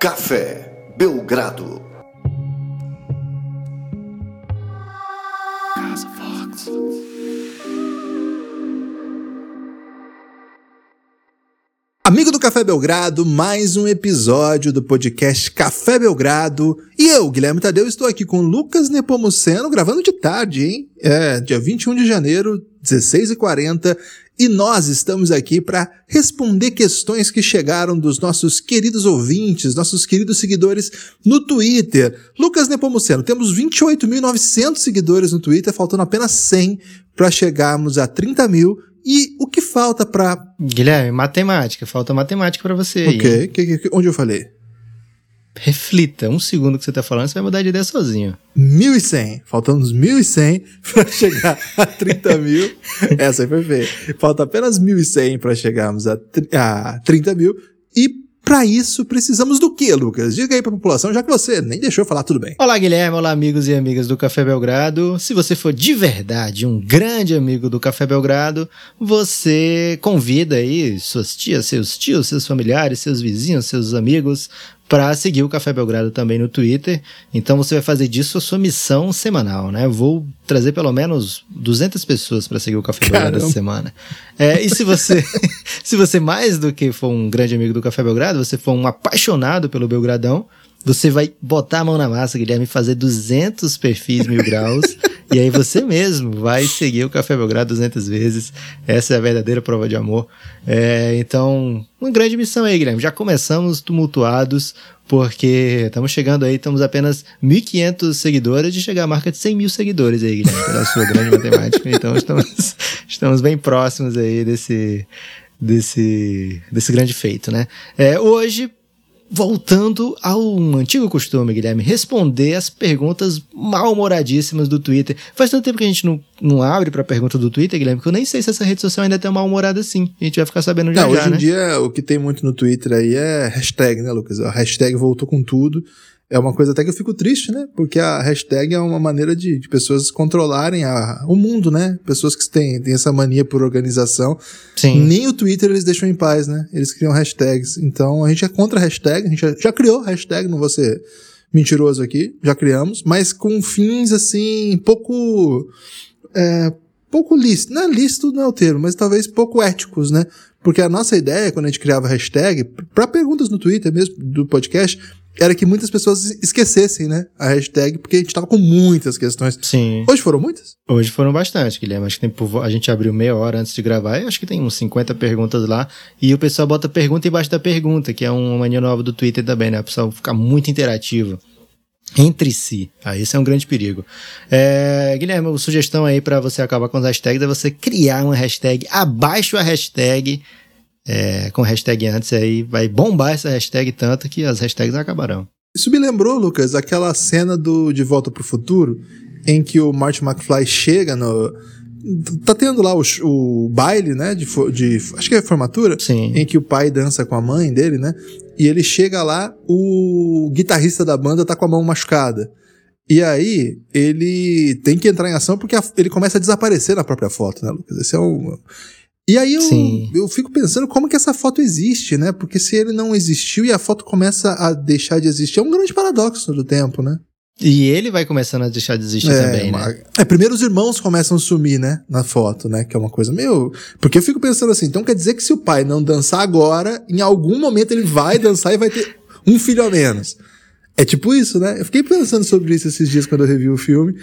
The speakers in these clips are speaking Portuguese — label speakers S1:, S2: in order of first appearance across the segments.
S1: Café Belgrado.
S2: Café Belgrado, mais um episódio do podcast Café Belgrado. E eu, Guilherme Tadeu, estou aqui com Lucas Nepomuceno, gravando de tarde, hein? É, dia 21 de janeiro, 16h40. E nós estamos aqui para responder questões que chegaram dos nossos queridos ouvintes, nossos queridos seguidores no Twitter. Lucas Nepomuceno, temos 28.900 seguidores no Twitter, faltando apenas 100 para chegarmos a 30 mil. E o que falta para
S3: Guilherme, matemática. Falta matemática pra você aí.
S2: Ok, que, que, que- onde eu falei?
S3: Reflita. Um segundo que você tá falando, você vai mudar de ideia sozinho.
S2: 1.100. Faltando uns 1.100 para chegar a 30 mil. Essa aí foi feia. Falta apenas 1.100 para chegarmos a, a 30 mil. E para isso precisamos do que, Lucas? Diga aí para a população, já que você nem deixou falar tudo bem.
S3: Olá, Guilherme. Olá, amigos e amigas do Café Belgrado. Se você for de verdade um grande amigo do Café Belgrado, você convida aí suas tias, seus tios, seus familiares, seus vizinhos, seus amigos para seguir o Café Belgrado também no Twitter. Então você vai fazer disso a sua missão semanal, né? Vou trazer pelo menos 200 pessoas para seguir o Café Belgrado essa
S2: Caramba.
S3: semana. É, e se você, se você mais do que for um grande amigo do Café Belgrado, você for um apaixonado pelo Belgradão, você vai botar a mão na massa, Guilherme, fazer 200 perfis mil graus. E aí você mesmo vai seguir o Café Belgrado 200 vezes. Essa é a verdadeira prova de amor. É, então, uma grande missão aí, Guilherme. Já começamos tumultuados, porque estamos chegando aí, estamos apenas 1.500 seguidores de chegar à marca de 100 mil seguidores aí, Guilherme, pela sua grande matemática. Então, estamos, estamos bem próximos aí desse, desse, desse grande feito, né? É, hoje, voltando ao antigo costume, Guilherme, responder as perguntas mal-humoradíssimas do Twitter. Faz tanto tempo que a gente não, não abre pra pergunta do Twitter, Guilherme, que eu nem sei se essa rede social ainda tem mal-humorada assim. A gente vai ficar sabendo já
S2: Não,
S3: já,
S2: hoje em
S3: né?
S2: dia o que tem muito no Twitter aí é hashtag, né, Lucas? A hashtag voltou com tudo. É uma coisa até que eu fico triste, né? Porque a hashtag é uma maneira de, de pessoas controlarem a- o mundo, né? Pessoas que têm, têm essa mania por organização.
S3: Sim.
S2: Nem o Twitter eles deixam em paz, né? Eles criam hashtags. Então a gente é contra a hashtag, a gente já, já criou hashtag, não vou ser mentiroso aqui, já criamos, mas com fins assim, pouco. É, pouco lícito. Não é lícito, não é o termo, mas talvez pouco éticos, né? Porque a nossa ideia, quando a gente criava hashtag, para perguntas no Twitter mesmo, do podcast, era que muitas pessoas esquecessem, né? A hashtag, porque a gente tava com muitas questões.
S3: Sim.
S2: Hoje foram muitas?
S3: Hoje foram bastante, Guilherme. Acho que tem, a gente abriu meia hora antes de gravar e acho que tem uns 50 perguntas lá. E o pessoal bota pergunta embaixo da pergunta, que é uma mania nova do Twitter também, né? O pessoal fica muito interativo entre si. Ah, esse é um grande perigo. É, Guilherme, uma sugestão aí pra você acabar com as hashtags é você criar uma hashtag abaixo a hashtag. É, com hashtag antes aí, vai bombar essa hashtag tanto que as hashtags acabarão.
S2: Isso me lembrou, Lucas, aquela cena do De Volta pro Futuro, em que o Marty McFly chega no. Tá tendo lá o, o baile, né? De, de. Acho que é formatura.
S3: Sim.
S2: Em que o pai dança com a mãe dele, né? E ele chega lá, o guitarrista da banda tá com a mão machucada. E aí, ele tem que entrar em ação porque a- ele começa a desaparecer na própria foto, né, Lucas? Esse é um. E aí eu,
S3: Sim.
S2: eu fico pensando como que essa foto existe, né? Porque se ele não existiu e a foto começa a deixar de existir, é um grande paradoxo do tempo, né?
S3: E ele vai começando a deixar de existir
S2: é,
S3: também, né?
S2: uma- é, primeiro os irmãos começam a sumir, né? Na foto, né? Que é uma coisa meio. Porque eu fico pensando assim, então quer dizer que se o pai não dançar agora, em algum momento ele vai dançar e vai ter um filho a menos. É tipo isso, né? Eu fiquei pensando sobre isso esses dias quando eu revi o filme.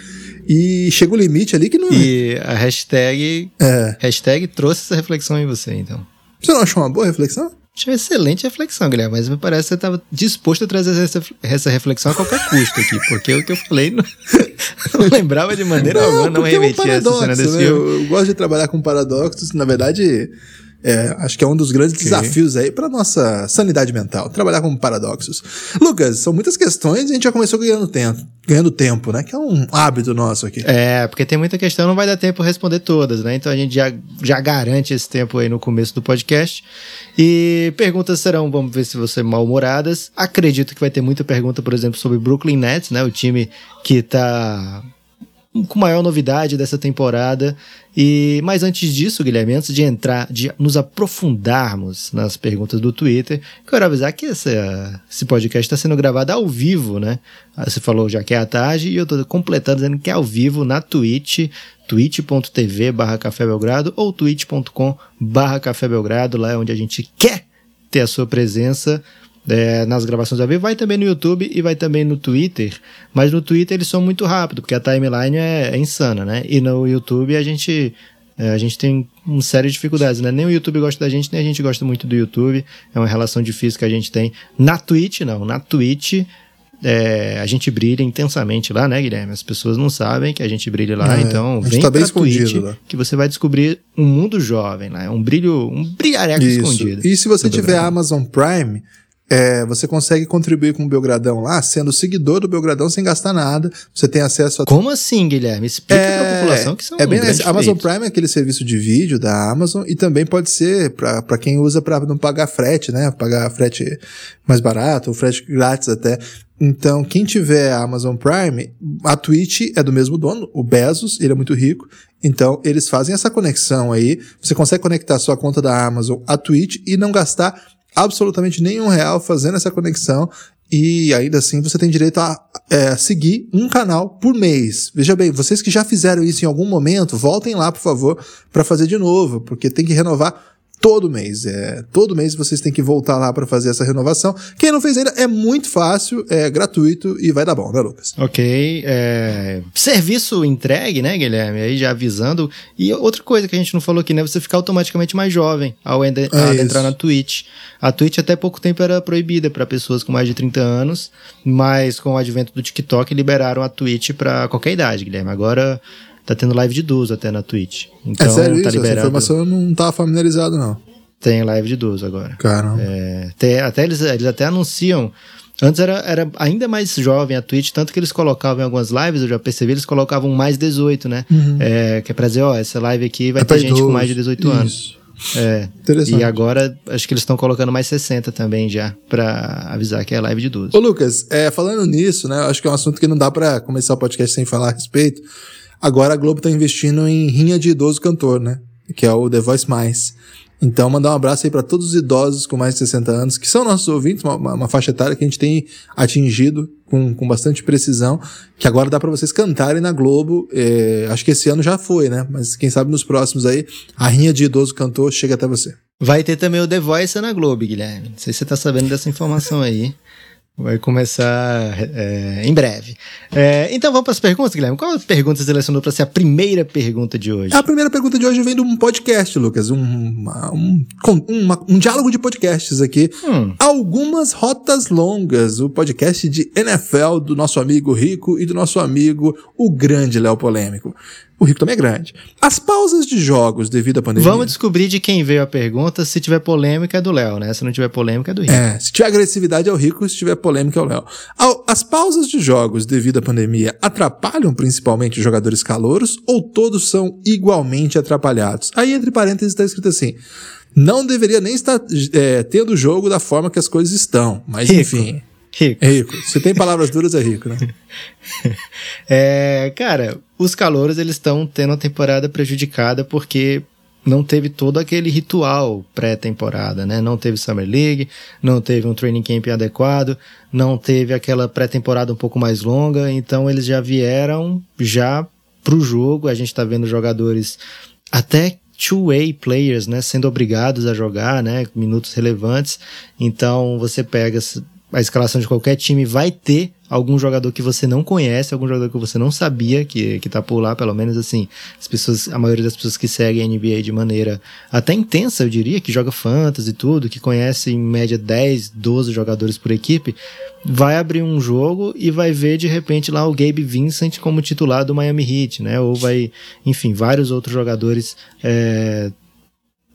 S2: E chega o limite ali que não.
S3: E a hashtag,
S2: É.
S3: hashtag trouxe essa reflexão em você, então.
S2: Você não achou uma boa reflexão?
S3: Achei uma excelente reflexão, Guilherme, mas me parece que você estava disposto a trazer essa, essa reflexão a qualquer custo aqui, porque o que eu falei não, não lembrava de maneira alguma, não
S2: porque é um
S3: remetia a essa cena
S2: paradoxo,
S3: desse
S2: né?
S3: filme.
S2: Eu, eu gosto de trabalhar com paradoxos. Na verdade, é, acho que é um dos grandes desafios aí para nossa sanidade mental, trabalhar com paradoxos. Lucas, são muitas questões e a gente já começou ganhando tempo, ganhando tempo, né? Que é um hábito nosso aqui.
S3: É, porque tem muita questão, não vai dar tempo responder todas, né? Então a gente já, já garante esse tempo aí no começo do podcast. E perguntas serão, vamos ver se você mal-humoradas. Acredito que vai ter muita pergunta, por exemplo, sobre Brooklyn Nets, né? O time que tá com maior novidade dessa temporada. E mas antes disso, Guilherme, antes de entrar, de nos aprofundarmos nas perguntas do Twitter, quero avisar que essa, esse podcast está sendo gravado ao vivo, né? Ah, você falou já que é à tarde e eu estou completando dizendo que é ao vivo na Twitch, twitch.tv barra Café Belgrado ou twitch.com barra Café Belgrado, lá é onde a gente quer ter a sua presença é, nas gravações ao vivo, vai também no YouTube e vai também no Twitter, mas no Twitter eles são muito rápidos, porque a timeline é, é insana, né? E no YouTube a gente é, a gente tem uma série de dificuldades, né? Nem o YouTube gosta da gente, nem a gente gosta muito do YouTube. É uma relação difícil que a gente tem. Na Twitch, não. Na Twitch, é, a gente brilha intensamente lá, né, Guilherme? As pessoas não sabem que a gente brilha lá,
S2: É,
S3: então
S2: a gente
S3: vem
S2: tá bem
S3: pra Twitch
S2: escondido lá.
S3: que você vai descobrir um mundo jovem lá. É um brilho, um brilhareco
S2: Isso.
S3: escondido.
S2: E se você tiver. Amazon Prime, é, você consegue contribuir com o Belgradão lá, sendo seguidor do Belgradão sem gastar nada. Você tem acesso a
S3: Como assim, Guilherme? Explica pra população que são
S2: é bem assim, Amazon. Prime é aquele serviço de vídeo da Amazon e também pode ser para quem usa para não pagar frete, né? Pagar frete mais barato ou frete grátis até. Então, quem tiver Amazon Prime, a Twitch é do mesmo dono, o Bezos, ele é muito rico. Então, eles fazem essa conexão aí. Você consegue conectar sua conta da Amazon à Twitch e não gastar absolutamente nenhum real fazendo essa conexão. E ainda assim você tem direito a é, seguir um canal por mês. Veja bem, vocês que já fizeram isso em algum momento, voltem lá, por favor, para fazer de novo, porque tem que renovar todo mês. É, todo mês vocês têm que voltar lá para fazer essa renovação. Quem não fez ainda é muito fácil, é gratuito e vai dar bom, né, Lucas?
S3: Ok. é, Serviço entregue, né, Guilherme? Aí já avisando. E outra coisa que a gente não falou aqui, né? Você ficar automaticamente mais jovem ao
S2: É
S3: entrar na Twitch. A Twitch até pouco tempo era proibida para pessoas com mais de 30 anos, mas com o advento do TikTok liberaram a Twitch para qualquer idade, Guilherme. Agora tá tendo live de idoso até na Twitch. Então
S2: é sério
S3: tá
S2: isso? Essa
S3: liberado.
S2: informação eu não tava familiarizado, não.
S3: Tem live de idoso agora.
S2: Caramba.
S3: É, tem- até eles, eles até anunciam. Antes era, era ainda mais jovem a Twitch, tanto que eles colocavam em algumas lives, eu já percebi, eles colocavam mais 18, né? É, que é pra dizer, ó, essa live aqui vai
S2: Uhum. É
S3: ter gente com mais de 18 anos.
S2: Isso.
S3: É.
S2: Interessante.
S3: E agora, acho que eles estão colocando mais 60 também já, pra avisar que é live de idoso.
S2: Ô, Lucas, é, falando nisso, né? Acho que é um assunto que não dá pra começar o podcast sem falar a respeito. Agora a Globo tá investindo em rinha de idoso cantor, né? Que é o The Voice Mais. Então, mandar um abraço aí pra todos os idosos com mais de 60 anos, que são nossos ouvintes, uma, uma- faixa etária que a gente tem atingido com, com bastante precisão, que agora dá pra vocês cantarem na Globo. É, acho que esse ano já foi, né? Mas quem sabe nos próximos aí, a rinha de idoso cantor chega até você.
S3: Vai ter também o The Voice na Globo, Guilherme. Não sei se você tá sabendo dessa informação aí. Vai começar é, em breve. É, então vamos para as perguntas, Guilherme. Qual pergunta você selecionou para ser a primeira pergunta de hoje?
S2: A primeira pergunta de hoje vem de um podcast, Lucas. Um, um, um diálogo de podcasts aqui.
S3: Hum.
S2: Algumas rotas longas. O podcast de NFL do nosso amigo Rico e do nosso amigo, o grande Léo Polêmico. O Rico também é grande. As pausas de jogos devido à pandemia.
S3: Vamos descobrir de quem veio a pergunta. Se tiver polêmica, é do Léo, né? Se não tiver polêmica, é do Rico.
S2: É, se tiver agressividade é o Rico, se tiver polêmica é o Léo. As pausas de jogos devido à pandemia atrapalham principalmente os jogadores calouros ou todos são igualmente atrapalhados? Aí entre parênteses está escrito assim: não deveria nem estar é, tendo o jogo da forma que as coisas estão, mas
S3: Rico.
S2: enfim.
S3: Rico.
S2: É rico. Se tem palavras duras, é rico, né?
S3: É, cara, os calouros eles estão tendo a temporada prejudicada porque não teve todo aquele ritual pré-temporada, né? Não teve Summer League, não teve um training camp adequado, não teve aquela pré-temporada um pouco mais longa, então eles já vieram já pro jogo. A gente tá vendo jogadores até two-way players, né, sendo obrigados a jogar, né, minutos relevantes. Então você pega a escalação de qualquer time vai ter algum jogador que você não conhece, algum jogador que você não sabia que, que tá por lá, pelo menos assim, as pessoas, a maioria das pessoas que seguem a NBA de maneira até intensa, eu diria, que joga fantasy e tudo, que conhece em média 10, 12 jogadores por equipe, vai abrir um jogo e vai ver de repente lá o Gabe Vincent como titular do Miami Heat, né? Ou vai, enfim, vários outros jogadores é,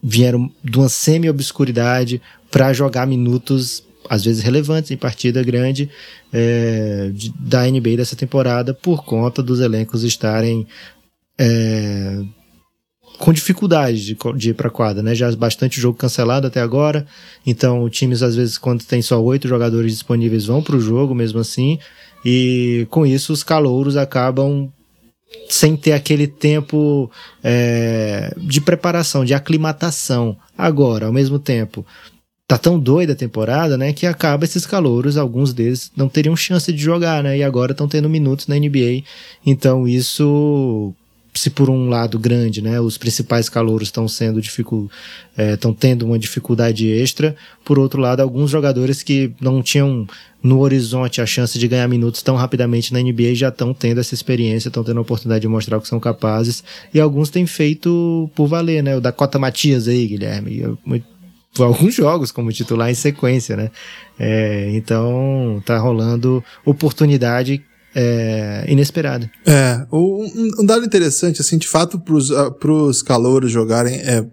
S3: vieram de uma semi-obscuridade para jogar minutos às vezes relevantes em partida grande é, de, da NBA dessa temporada por conta dos elencos estarem é, com dificuldade de, de ir para quadra, né? Já bastante jogo cancelado até agora, então times às vezes quando tem só oito jogadores disponíveis vão para o jogo mesmo assim e com isso os calouros acabam sem ter aquele tempo é, de preparação, de aclimatação. Agora, ao mesmo tempo, tá tão doida a temporada, né, que acaba esses calouros, alguns deles não teriam chance de jogar, né, e agora estão tendo minutos na NBA. Então isso se por um lado grande, né, os principais calouros estão sendo dificul, estão é, tendo uma dificuldade extra, por outro lado, alguns jogadores que não tinham no horizonte a chance de ganhar minutos tão rapidamente na NBA já estão tendo essa experiência, estão tendo a oportunidade de mostrar o que são capazes, e alguns têm feito por valer, né, o Dakota Matias aí, Guilherme, alguns jogos como titular em sequência, né? É, então tá rolando oportunidade é, inesperada.
S2: É, um, um, dado interessante, assim, de fato, pros, uh, pros calouros jogarem, é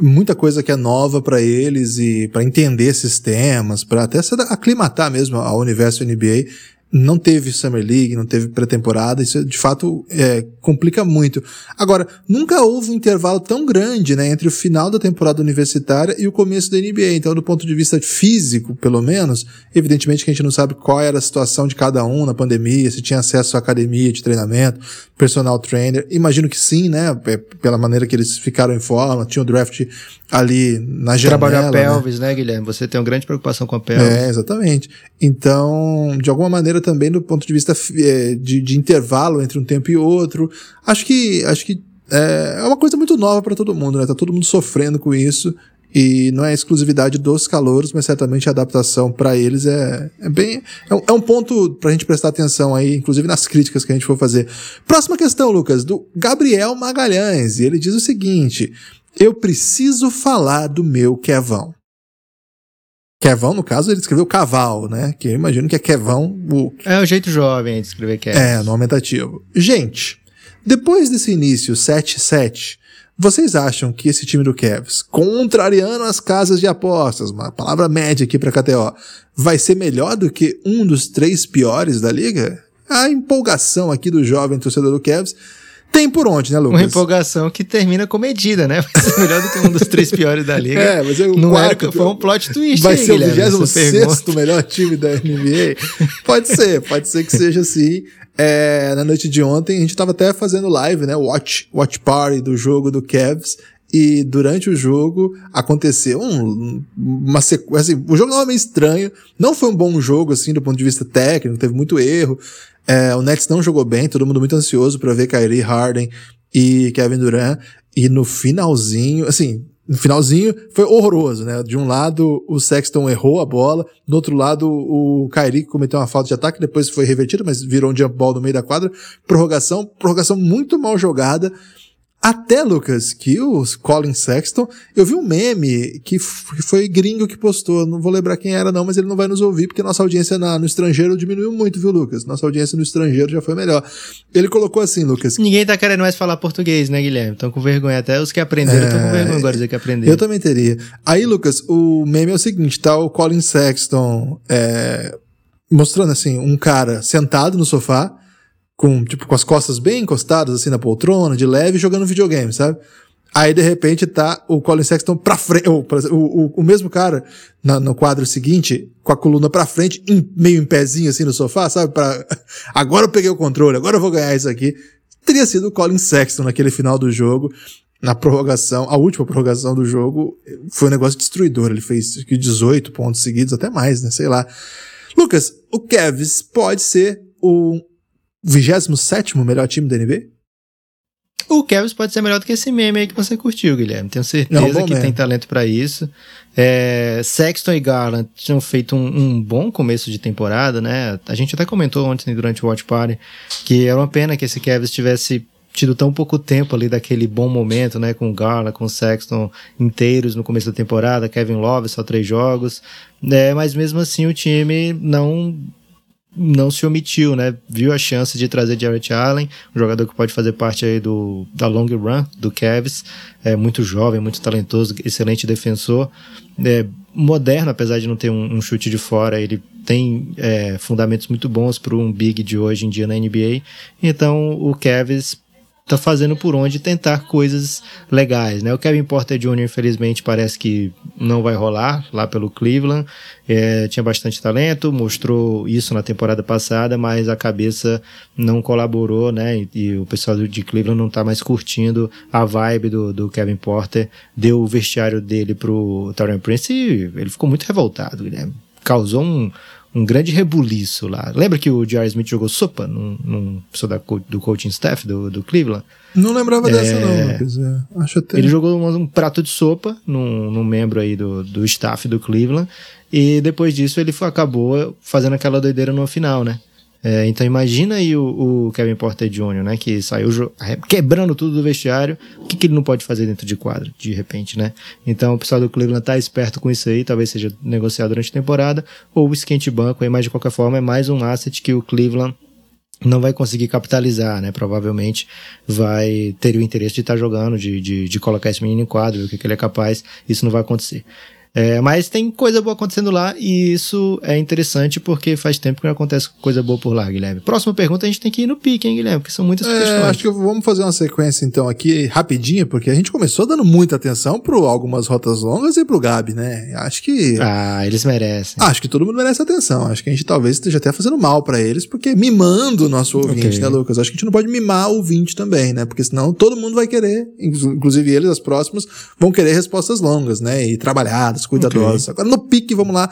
S2: muita coisa que é nova para eles e para entender sistemas, para até se aclimatar mesmo ao universo NBA não teve Summer League, não teve pré-temporada, isso de fato é, complica muito. Agora, nunca houve um intervalo tão grande né, entre o final da temporada universitária e o começo da NBA. Então, do ponto de vista físico, pelo menos, evidentemente que a gente não sabe qual era a situação de cada um na pandemia, se tinha acesso à academia de treinamento, personal trainer. Imagino que sim, né? É, pela maneira que eles ficaram em forma, tinha o draft ali na janela. Trabalhar
S3: a pelvis, né? né, Guilherme? Você tem uma grande preocupação com a pelvis.
S2: É, exatamente. Então, de alguma maneira também do ponto de vista é, de, de intervalo entre um tempo e outro, acho que acho que é, é uma coisa muito nova para todo mundo, né? Tá todo mundo sofrendo com isso. E não é exclusividade dos calouros, mas certamente a adaptação para eles é, é bem. É um, é um ponto pra gente prestar atenção aí, inclusive nas críticas que a gente for fazer. Próxima questão, Lucas, do Gabriel Magalhães. E ele diz o seguinte: Eu preciso falar do meu Kevão. Kevão, no caso, ele escreveu Caval, né? Que eu imagino que é Kevão. O...
S3: É o jeito jovem de escrever Kevão.
S2: É, no aumentativo. Gente, depois desse início 7-7, vocês acham que esse time do Cavs, contrariando as casas de apostas, uma palavra média aqui para KTO, vai ser melhor do que um dos três piores da liga? A empolgação aqui do jovem torcedor do Cavs tem por onde, né, Lucas?
S3: Uma empolgação que termina com medida, né? Vai ser melhor do que um dos três piores da liga.
S2: É, mas é o
S3: Não quarto, era, foi um plot twist
S2: Vai aí, ser o 26 melhor time da NBA? pode ser, pode ser que seja assim. É, na noite de ontem, a gente estava até fazendo live, né? Watch, watch party do jogo do Cavs. E durante o jogo aconteceu um, uma sequência. Assim, o jogo não é meio estranho. Não foi um bom jogo, assim, do ponto de vista técnico, teve muito erro. É, o Nets não jogou bem, todo mundo muito ansioso para ver Kyrie Harden e Kevin Durant. E no finalzinho, assim, no finalzinho foi horroroso, né? De um lado o Sexton errou a bola, do outro lado o Kyrie cometeu uma falta de ataque, depois foi revertido, mas virou um jump ball no meio da quadra. Prorrogação, prorrogação muito mal jogada. Até, Lucas, que o Colin Sexton, eu vi um meme que foi gringo que postou, não vou lembrar quem era não, mas ele não vai nos ouvir porque nossa audiência na, no estrangeiro diminuiu muito, viu, Lucas? Nossa audiência no estrangeiro já foi melhor. Ele colocou assim, Lucas.
S3: Ninguém tá querendo mais falar português, né, Guilherme? Estão com vergonha, até os que aprenderam estão é... com vergonha agora de dizer que aprenderam.
S2: Eu também teria. Aí, Lucas, o meme é o seguinte, tá o Colin Sexton é, mostrando assim, um cara sentado no sofá, com, tipo, com as costas bem encostadas, assim, na poltrona, de leve, jogando videogame, sabe? Aí, de repente, tá o Colin Sexton pra frente, o, o, o mesmo cara na, no quadro seguinte, com a coluna pra frente, em, meio em pezinho, assim, no sofá, sabe? Pra, agora eu peguei o controle, agora eu vou ganhar isso aqui. Teria sido o Colin Sexton naquele final do jogo, na prorrogação, a última prorrogação do jogo, foi um negócio destruidor. Ele fez 18 pontos seguidos, até mais, né? Sei lá. Lucas, o Kevs pode ser o 27 melhor time da NBA?
S3: O Cavs pode ser melhor do que esse meme aí que você curtiu, Guilherme. Tenho certeza que tem talento para isso. É, Sexton e Garland tinham feito um, um, bom começo de temporada, né? A gente até comentou ontem durante o Watch Party que era uma pena que esse Cavs tivesse tido tão pouco tempo ali daquele bom momento, né? Com o Garland, com o Sexton inteiros no começo da temporada, Kevin Love só três jogos. É, mas mesmo assim o time não não se omitiu, né? Viu a chance de trazer Jarrett Allen, um jogador que pode fazer parte aí do, da long run do Cavs, é muito jovem, muito talentoso, excelente defensor, é, moderno, apesar de não ter um, um chute de fora, ele tem é, fundamentos muito bons para um big de hoje em dia na NBA. Então o Cavs tá fazendo por onde tentar coisas legais, né? O Kevin Porter Jr., infelizmente, parece que não vai rolar lá pelo Cleveland. É, tinha bastante talento, mostrou isso na temporada passada, mas a cabeça não colaborou, né? E, e o pessoal de Cleveland não tá mais curtindo a vibe do, do Kevin Porter. Deu o vestiário dele pro Taurean Prince e ele ficou muito revoltado, Guilherme. Causou um, um grande rebuliço lá. Lembra que o J.R. Smith jogou sopa num, num da, do coaching staff do, do Cleveland?
S2: Não lembrava é, dessa, não, Lucas. É, acho até...
S3: Ele jogou um, um, prato de sopa num, num membro aí do, do staff do Cleveland. E depois disso ele foi, acabou fazendo aquela doideira no final, né? É, então imagina aí o, o, Kevin Porter Jr., né, que saiu quebrando tudo do vestiário, o que, que, ele não pode fazer dentro de quadro, de repente, né? Então o pessoal do Cleveland tá esperto com isso aí, talvez seja negociado durante a temporada, ou o esquente banco aí, mas de qualquer forma é mais um asset que o Cleveland não vai conseguir capitalizar, né? Provavelmente vai ter o interesse de estar tá jogando, de, de, de, colocar esse menino em quadro, ver o que, que ele é capaz, isso não vai acontecer. É, mas tem coisa boa acontecendo lá e isso é interessante porque faz tempo que não acontece coisa boa por lá, Guilherme. Próxima pergunta a gente tem que ir no pique, hein, Guilherme? Porque são muitas é, questões.
S2: Acho que vamos fazer uma sequência então aqui rapidinho, porque a gente começou dando muita atenção para algumas rotas longas e pro Gabi, né? Acho que.
S3: Ah, eles merecem.
S2: Acho que todo mundo merece atenção. Acho que a gente talvez esteja até fazendo mal para eles, porque mimando o nosso ouvinte, okay. né, Lucas? Acho que a gente não pode mimar o ouvinte também, né? Porque senão todo mundo vai querer, inclusive eles, as próximas, vão querer respostas longas, né? E trabalhadas, cuidadosas. Okay. Agora no pique, vamos lá.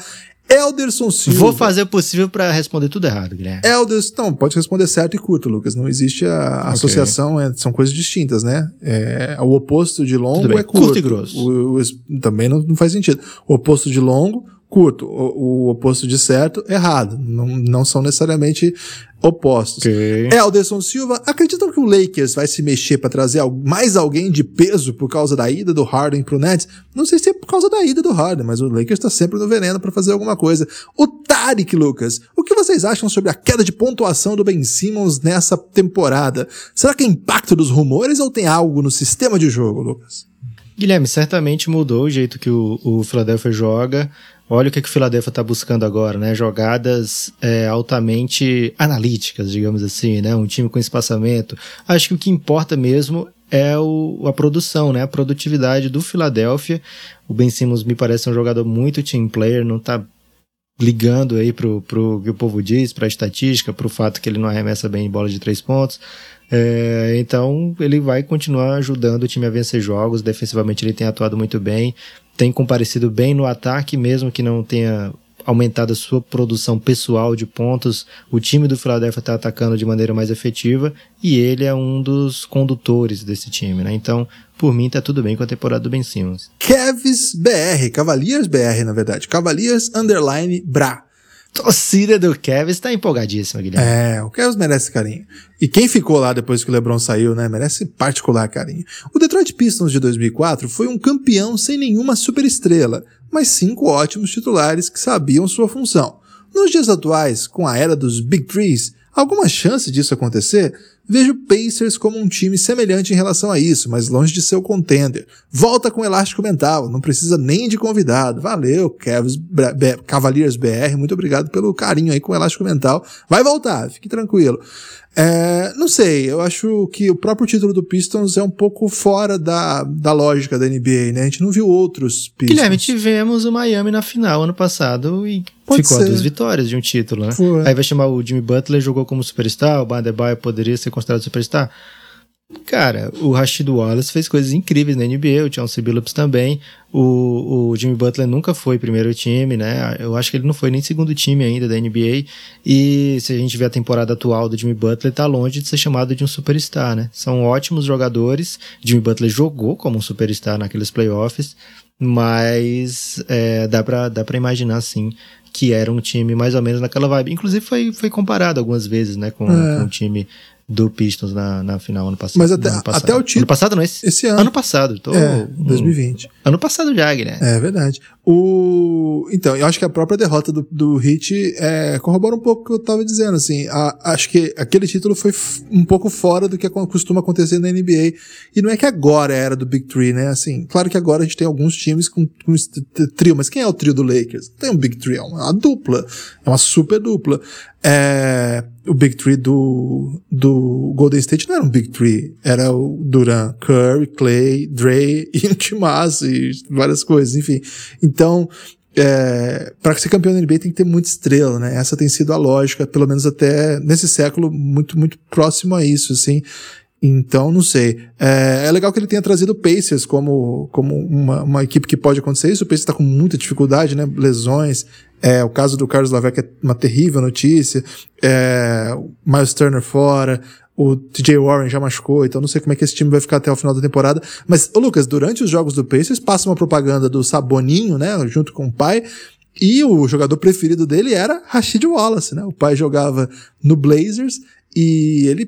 S2: Elderson Silva.
S3: Vou fazer o possível para responder tudo errado, Guilherme.
S2: Elderson, não, pode responder certo e curto, Lucas. Não existe a okay. associação, é, são coisas distintas, né? É, o oposto de longo é curto.
S3: Curto e grosso.
S2: O, o, também não, não faz sentido. O oposto de longo curto. O, o, oposto de certo, errado. Não, não são necessariamente opostos. Okay. Elderson Silva, acreditam que o Lakers vai se mexer para trazer mais alguém de peso por causa da ida do Harden pro Nets? Não sei se é por causa da ida do Harden, mas o Lakers tá sempre no veneno para fazer alguma coisa. O Tarek, Lucas, o que vocês acham sobre a queda de pontuação do Ben Simmons nessa temporada? Será que é impacto dos rumores ou tem algo no sistema de jogo, Lucas?
S3: Guilherme, certamente mudou o jeito que o, o Philadelphia joga. Olha o que, que o Philadelphia está buscando agora, né? Jogadas é, altamente analíticas, digamos assim, né? Um time com espaçamento. Acho que o que importa mesmo é o, a produção, né? A produtividade do Philadelphia. O Ben Simmons me parece um jogador muito team player, não está ligando aí pro, pro que o povo diz, para a estatística, para o fato que ele não arremessa bem em bola de três pontos. É, então ele vai continuar ajudando o time a vencer jogos. Defensivamente ele tem atuado muito bem, tem comparecido bem no ataque, mesmo que não tenha aumentado a sua produção pessoal de pontos. O time do Philadelphia está atacando de maneira mais efetiva e ele é um dos condutores desse time, né? Então, por mim, tá tudo bem com a temporada do Ben Simmons.
S2: Kevs BR, Cavaliers BR, na verdade. Cavaliers Underline Bra
S3: torcida do Kevin está empolgadíssima, Guilherme.
S2: É, o Kevin merece carinho. E quem ficou lá depois que o LeBron saiu, né, merece particular carinho. O Detroit Pistons de 2004 foi um campeão sem nenhuma superestrela, mas cinco ótimos titulares que sabiam sua função. Nos dias atuais, com a era dos Big Threes, alguma chance disso acontecer? Vejo Pacers como um time semelhante em relação a isso, mas longe de ser o contender. Volta com elástico mental, não precisa nem de convidado. Valeu, Cavs, Cavaliers BR, muito obrigado pelo carinho aí com elástico mental. Vai voltar, fique tranquilo. É, não sei, eu acho que o próprio título do Pistons é um pouco fora da, da lógica da NBA, né? A gente não viu outros
S3: Pistons. Guilherme, tivemos o Miami na final ano passado e Pode ficou ser. a duas vitórias de um título, né? Foi. Aí vai chamar o Jimmy Butler, jogou como superstar, o Bandebaio poderia ser considerado superstar. Cara, o Rashid Wallace fez coisas incríveis na NBA, o Chauncey Billups também. O, o Jimmy Butler nunca foi primeiro time, né? Eu acho que ele não foi nem segundo time ainda da NBA. E se a gente ver a temporada atual do Jimmy Butler, tá longe de ser chamado de um superstar, né? São ótimos jogadores. Jimmy Butler jogou como um superstar naqueles playoffs, mas é, dá, pra, dá pra imaginar, sim, que era um time mais ou menos naquela vibe. Inclusive foi, foi comparado algumas vezes, né, com, é. com um time do Pistons na, na final ano passado.
S2: Mas até, passado. até o título.
S3: Ano passado não, esse,
S2: esse ano.
S3: Ano passado. Tô,
S2: é, 2020.
S3: ano passado já, Guilherme.
S2: É verdade. O... Então, eu acho que a própria derrota do, do Heat é, corrobora um pouco o que eu tava dizendo, assim, a, acho que aquele título foi um pouco fora do que costuma acontecer na NBA, e não é que agora é era do Big Three, né, assim, claro que agora a gente tem alguns times com, com trio, mas quem é o trio do Lakers? Tem um Big Three, é uma, dupla, é uma super dupla. É, o Big Three do, do Golden State não era um Big Three, era o Duran, Curry, Clay, Dre e o Timaço e várias coisas, enfim. É, para ser campeão da NBA tem que ter muita estrela, né? Essa tem sido a lógica, pelo menos até nesse século, muito, muito próximo a isso, assim. Então, não sei. É, é, legal que ele tenha trazido o Pacers como, como uma, uma equipe que pode acontecer isso. O Pacers está com muita dificuldade, né? Lesões. É, o caso do Carlos Lavec é uma terrível notícia. É, Miles Turner fora. O TJ Warren já machucou, então não sei como é que esse time vai ficar até o final da temporada. Mas, ô Lucas, durante os jogos do Pacers passa uma propaganda do Saboninho, né? Junto com o pai. E o jogador preferido dele era Rashid Wallace, né? O pai jogava no Blazers e ele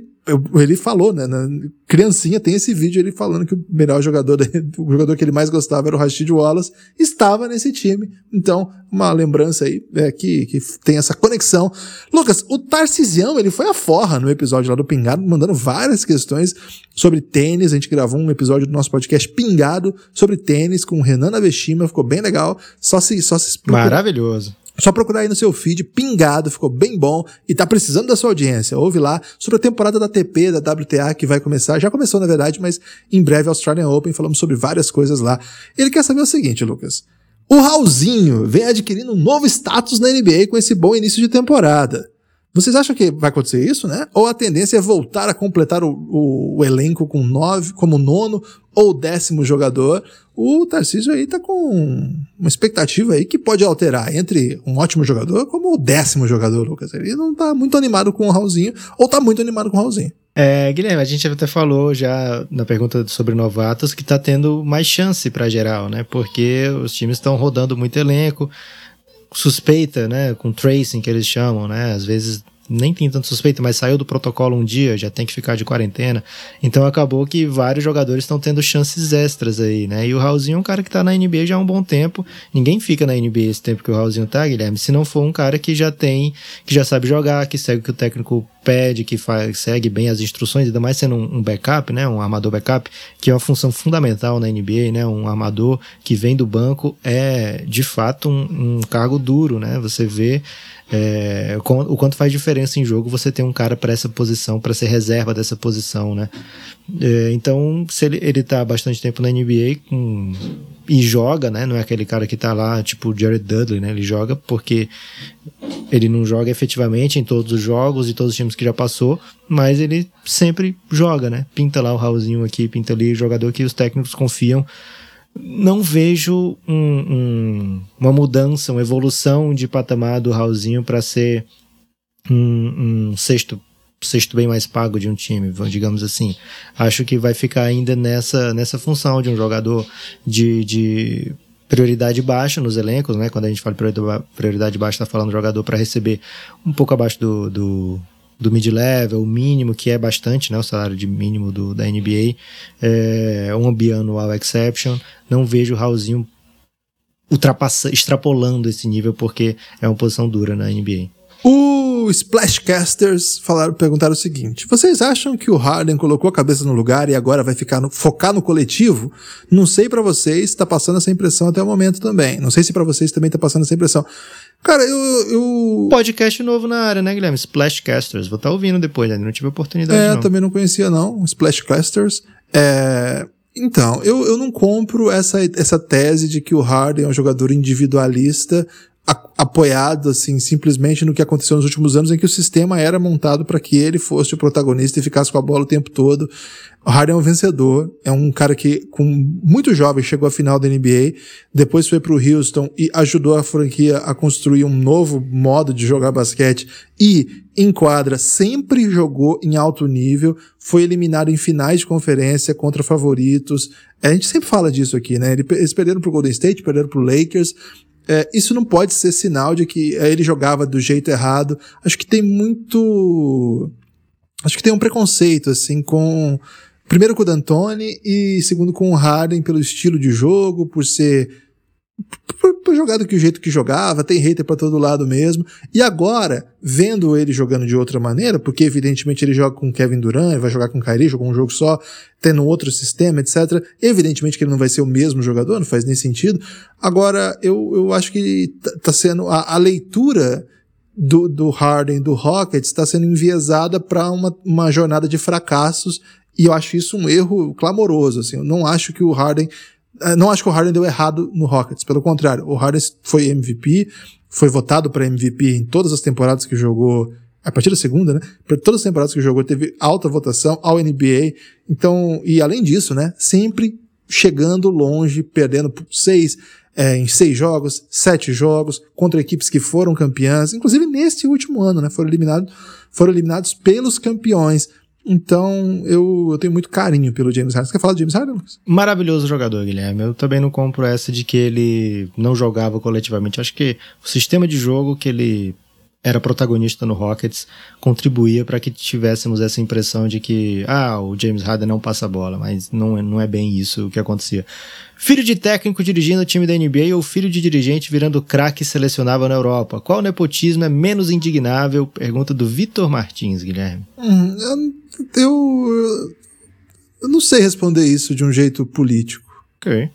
S2: ele falou, né? Na criancinha tem esse vídeo ele falando que o melhor jogador, o jogador que ele mais gostava era o Rashid Wallace, estava nesse time. Então, uma lembrança aí é, que, que tem essa conexão. Lucas, o Tarcisião, ele foi a forra no episódio lá do Pingado, mandando várias questões sobre tênis. A gente gravou um episódio do nosso podcast Pingado sobre tênis com o Renan Aveshima, ficou bem legal. Só se, só se
S3: Maravilhoso.
S2: Só procurar aí no seu feed, pingado, ficou bem bom e tá precisando da sua audiência. Ouve lá sobre a temporada da TP, da WTA que vai começar. Já começou, na verdade, mas em breve Australian Open, falamos sobre várias coisas lá. Ele quer saber o seguinte, Lucas. O Raulzinho vem adquirindo um novo status na NBA com esse bom início de temporada. Vocês acham que vai acontecer isso, né? Ou a tendência é voltar a completar o, o, o elenco com nove, como nono ou décimo jogador? O Tarcísio aí tá com uma expectativa aí que pode alterar entre um ótimo jogador como o décimo jogador, Lucas. Ele não tá muito animado com o Raulzinho, ou tá muito animado com o Raulzinho.
S3: É, Guilherme, a gente até falou já na pergunta sobre novatos que tá tendo mais chance para geral, né? Porque os times estão rodando muito elenco, suspeita, né, com tracing que eles chamam, né, às vezes nem tem tanto suspeita, mas saiu do protocolo um dia, já tem que ficar de quarentena. Então acabou que vários jogadores estão tendo chances extras aí, né? E o Raulzinho é um cara que tá na NBA já há um bom tempo. Ninguém fica na NBA esse tempo que o Raulzinho tá, Guilherme, se não for um cara que já tem, que já sabe jogar, que segue o que o técnico pede, que faz, segue bem as instruções, ainda mais sendo um, um backup, né? Um armador backup, que é uma função fundamental na NBA, né? Um armador que vem do banco é de fato um, um cargo duro, né? Você vê é, o quanto faz diferença em jogo você ter um cara para essa posição, para ser reserva dessa posição, né? É, então, se ele, ele tá bastante tempo na NBA com, e joga, né? Não é aquele cara que tá lá, tipo o Jared Dudley, né? Ele joga porque ele não joga efetivamente em todos os jogos e todos os times que já passou, mas ele sempre joga, né? Pinta lá o Raulzinho aqui, pinta ali, jogador que os técnicos confiam não vejo um, um, uma mudança, uma evolução de patamar do Raulzinho para ser um, um, sexto sexto bem mais pago de um time, digamos assim. Acho que vai ficar ainda nessa, nessa função de um jogador de, de prioridade baixa nos elencos, né? Quando a gente fala prioridade baixa, está falando jogador para receber um pouco abaixo do, do do mid-level, o mínimo, que é bastante, né, o salário de mínimo do, da NBA, é, um bianual exception. Não vejo o Raulzinho ultrapassando, extrapolando esse nível, porque é uma posição dura na NBA.
S2: O Splashcasters falaram, perguntaram o seguinte: vocês acham que o Harden colocou a cabeça no lugar e agora vai ficar no, focar no coletivo? Não sei para vocês, tá passando essa impressão até o momento também. Não sei se para vocês também tá passando essa impressão. Cara, eu, eu.
S3: Podcast novo na área, né, Guilherme? Splashcasters. Vou estar tá ouvindo depois, ainda né? não tive oportunidade.
S2: É,
S3: não.
S2: também não conhecia, não. Splashcasters. É. Então, eu, eu não compro essa, essa tese de que o Harden é um jogador individualista apoiado assim simplesmente no que aconteceu nos últimos anos em que o sistema era montado para que ele fosse o protagonista e ficasse com a bola o tempo todo. O Harden é um vencedor, é um cara que com muito jovem chegou à final da NBA, depois foi para o Houston e ajudou a franquia a construir um novo modo de jogar basquete e em quadra sempre jogou em alto nível, foi eliminado em finais de conferência contra favoritos. A gente sempre fala disso aqui, né? Eles perderam pro Golden State, perderam pro Lakers, é, isso não pode ser sinal de que é, ele jogava do jeito errado. Acho que tem muito. Acho que tem um preconceito, assim, com. Primeiro com o D'Antoni e segundo com o Harden pelo estilo de jogo, por ser por, por jogar do que o jeito que jogava, tem hater para todo lado mesmo. E agora, vendo ele jogando de outra maneira, porque evidentemente ele joga com Kevin Durant, vai jogar com Kyrie, jogou um jogo só, tendo outro sistema, etc. Evidentemente que ele não vai ser o mesmo jogador, não faz nem sentido. Agora, eu, eu acho que tá, tá sendo a, a leitura do, do Harden, do Rockets, está sendo enviesada para uma, uma jornada de fracassos e eu acho isso um erro clamoroso. Assim, eu não acho que o Harden não acho que o Harden deu errado no Rockets. Pelo contrário, o Harden foi MVP, foi votado para MVP em todas as temporadas que jogou, a partir da segunda, né? Por todas as temporadas que jogou, teve alta votação ao NBA. Então, e além disso, né? Sempre chegando longe, perdendo seis, é, em seis jogos, sete jogos, contra equipes que foram campeãs, inclusive neste último ano, né? Foram eliminados, foram eliminados pelos campeões. Então, eu, eu tenho muito carinho pelo James Harden. Você quer falar do James Harden, Lucas?
S3: Maravilhoso jogador, Guilherme. Eu também não compro essa de que ele não jogava coletivamente. Acho que o sistema de jogo que ele era protagonista no Rockets contribuía para que tivéssemos essa impressão de que ah, o James Harden não passa a bola, mas não, não é bem isso o que acontecia. Filho de técnico dirigindo o time da NBA ou filho de dirigente virando craque selecionável na Europa? Qual nepotismo é menos indignável? Pergunta do Vitor Martins, Guilherme.
S2: Hum, eu, eu, eu não sei responder isso de um jeito político.
S3: Ok.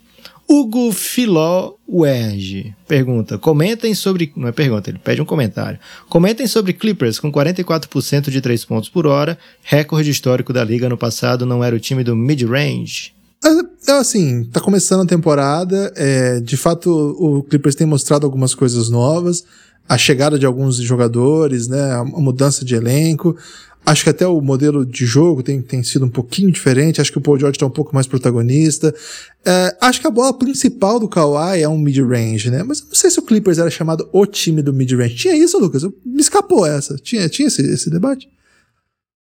S3: Hugo Filó Werge pergunta: comentem sobre. Não é pergunta, ele pede um comentário. Comentem sobre Clippers com 44% de 3 pontos por hora, recorde histórico da liga no passado, não era o time do mid-range.
S2: É, é assim, tá começando a temporada, é, de fato o Clippers tem mostrado algumas coisas novas, a chegada de alguns jogadores, né, a mudança de elenco, Acho que até o modelo de jogo tem, tem sido um pouquinho diferente. Acho que o Paul George está um pouco mais protagonista. É, acho que a bola principal do Kawhi é um mid-range, né? Mas não sei se o Clippers era chamado o time do mid-range. Tinha isso, Lucas? Me escapou essa. Tinha, tinha esse, esse debate?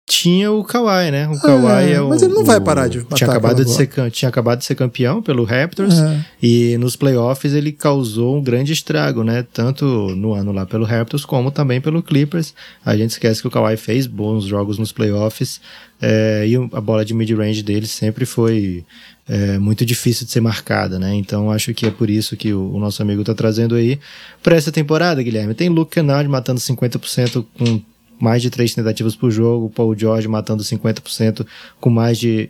S3: Tinha o Kawhi, né? O Kawhi é, é o.
S2: Mas ele não vai parar de
S3: tinha acabado de ser Tinha acabado de ser campeão pelo Raptors é. e nos playoffs ele causou um grande estrago, né? Tanto no ano lá pelo Raptors como também pelo Clippers. A gente esquece que o Kawhi fez bons jogos nos playoffs é, e a bola de mid-range dele sempre foi é, muito difícil de ser marcada, né? Então acho que é por isso que o, o nosso amigo tá trazendo aí para essa temporada, Guilherme. Tem Luke Kennard matando 50% com mais de três tentativas por jogo, Paul George matando 50% com mais de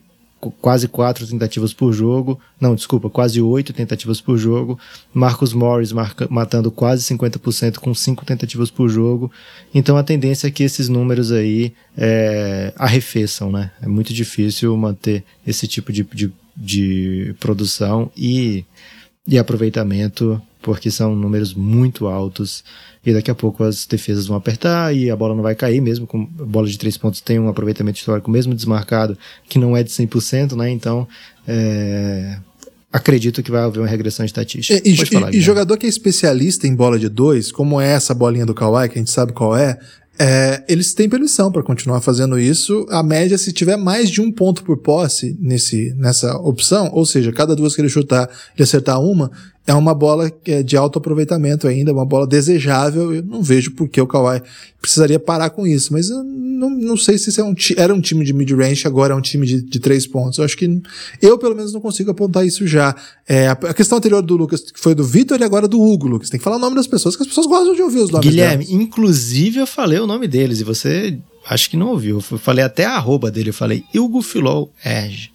S3: quase quatro tentativas por jogo, não, desculpa, quase oito tentativas por jogo, Marcus Morris marca, matando quase 50% com cinco tentativas por jogo, então a tendência é que esses números aí é, arrefeçam, né? É muito difícil manter esse tipo de, de, de produção e, e aproveitamento, porque são números muito altos e daqui a pouco as defesas vão apertar e a bola não vai cair, mesmo com bola de três pontos tem um aproveitamento histórico, mesmo desmarcado, que não é de 100%, né? Então, é, acredito que vai haver uma regressão estatística.
S2: E, falar, e, e jogador que é especialista em bola de dois, como é essa bolinha do Kawhi, que a gente sabe qual é, é, eles têm permissão para continuar fazendo isso. A média, se tiver mais de um ponto por posse nesse, nessa opção, ou seja, cada duas que ele chutar e acertar uma, é uma bola é de alto aproveitamento ainda, uma bola desejável. Eu não vejo por que o Kawhi precisaria parar com isso. Mas eu não, não sei se é um, era um time de mid-range, agora é um time de, de três pontos. Eu acho que eu, pelo menos, não consigo apontar isso já. É, a, a questão anterior do Lucas foi do Vitor e agora do Hugo, Lucas. Tem que falar o nome das pessoas, que as pessoas gostam de ouvir os nomes
S3: Guilherme, delas. inclusive eu falei o nome deles e você acho que não ouviu. Eu falei até a arroba dele. Eu falei Hugo Filol Erge.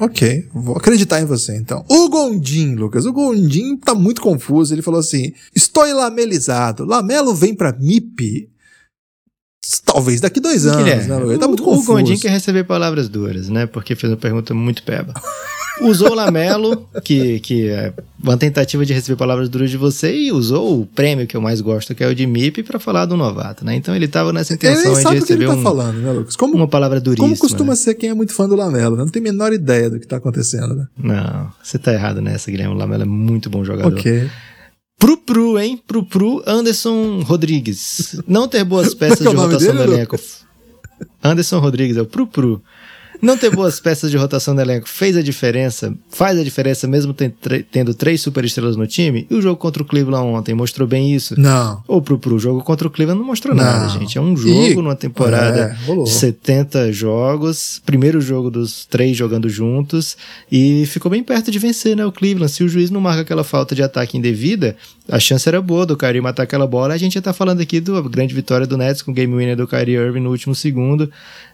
S2: Ok, vou acreditar em você então. O Gondim, Lucas, o Gondim tá muito confuso. Ele falou assim: Estou lamelizado. Lamelo vem pra MIP. Talvez daqui dois anos,
S3: né? Ele tá muito o, confuso. O Gondim quer receber palavras duras, né? Porque fez uma pergunta muito peba. Usou o Lamelo, que, que é uma tentativa de receber palavras duras de você, e usou o prêmio que eu mais gosto, que é o de MIP, para falar do novato, né? Então ele tava nessa intenção
S2: ele
S3: de receber
S2: ele
S3: tá um,
S2: falando, né, Lucas? Como,
S3: uma palavra duríssima.
S2: Como costuma
S3: né?
S2: ser quem é muito fã do Lamelo, né? Não tem a menor ideia do que tá acontecendo, né?
S3: Não, você tá errado nessa, Guilherme. O Lamelo é muito bom jogador.
S2: Ok.
S3: Pro Pro, hein? Pro Pro, Anderson Rodrigues. Não ter boas peças é de rotação dele, do elenco. Anderson Rodrigues, é o Pro Pro. Não ter boas peças de rotação no elenco fez a diferença, faz a diferença mesmo tendo três superestrelas no time. E o jogo contra o Cleveland ontem mostrou bem isso.
S2: Não.
S3: Ou pro, pro jogo contra o Cleveland não mostrou não. nada, gente. É um jogo e... numa temporada é, de 70 jogos. Primeiro jogo dos três jogando juntos. E ficou bem perto de vencer, né? O Cleveland. Se o juiz não marca aquela falta de ataque indevida, a chance era boa do Kyrie matar aquela bola. A gente já tá falando aqui da grande vitória do Nets com o game winner do Kyrie Irving no último segundo.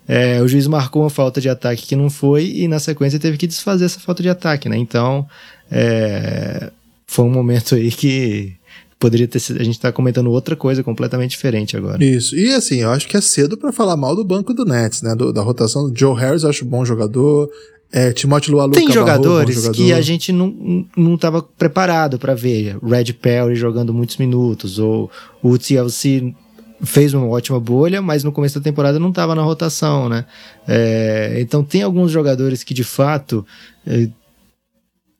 S3: É, o juiz marcou uma falta de ataque que não foi e na sequência teve que desfazer essa falta de ataque, né? Então, é, foi um momento aí que poderia ter sido. A gente tá comentando outra coisa completamente diferente agora.
S2: Isso. E assim, eu acho que é cedo para falar mal do banco do Nets, né? Do, da rotação. Joe Harris eu acho um bom jogador. É, Timóteo Lualu
S3: Tem jogadores jogador. que a gente não, não tava preparado para ver. Red Perry jogando muitos minutos, ou o TLC fez uma ótima bolha, mas no começo da temporada não estava na rotação, né? É, então tem alguns jogadores que de fato é,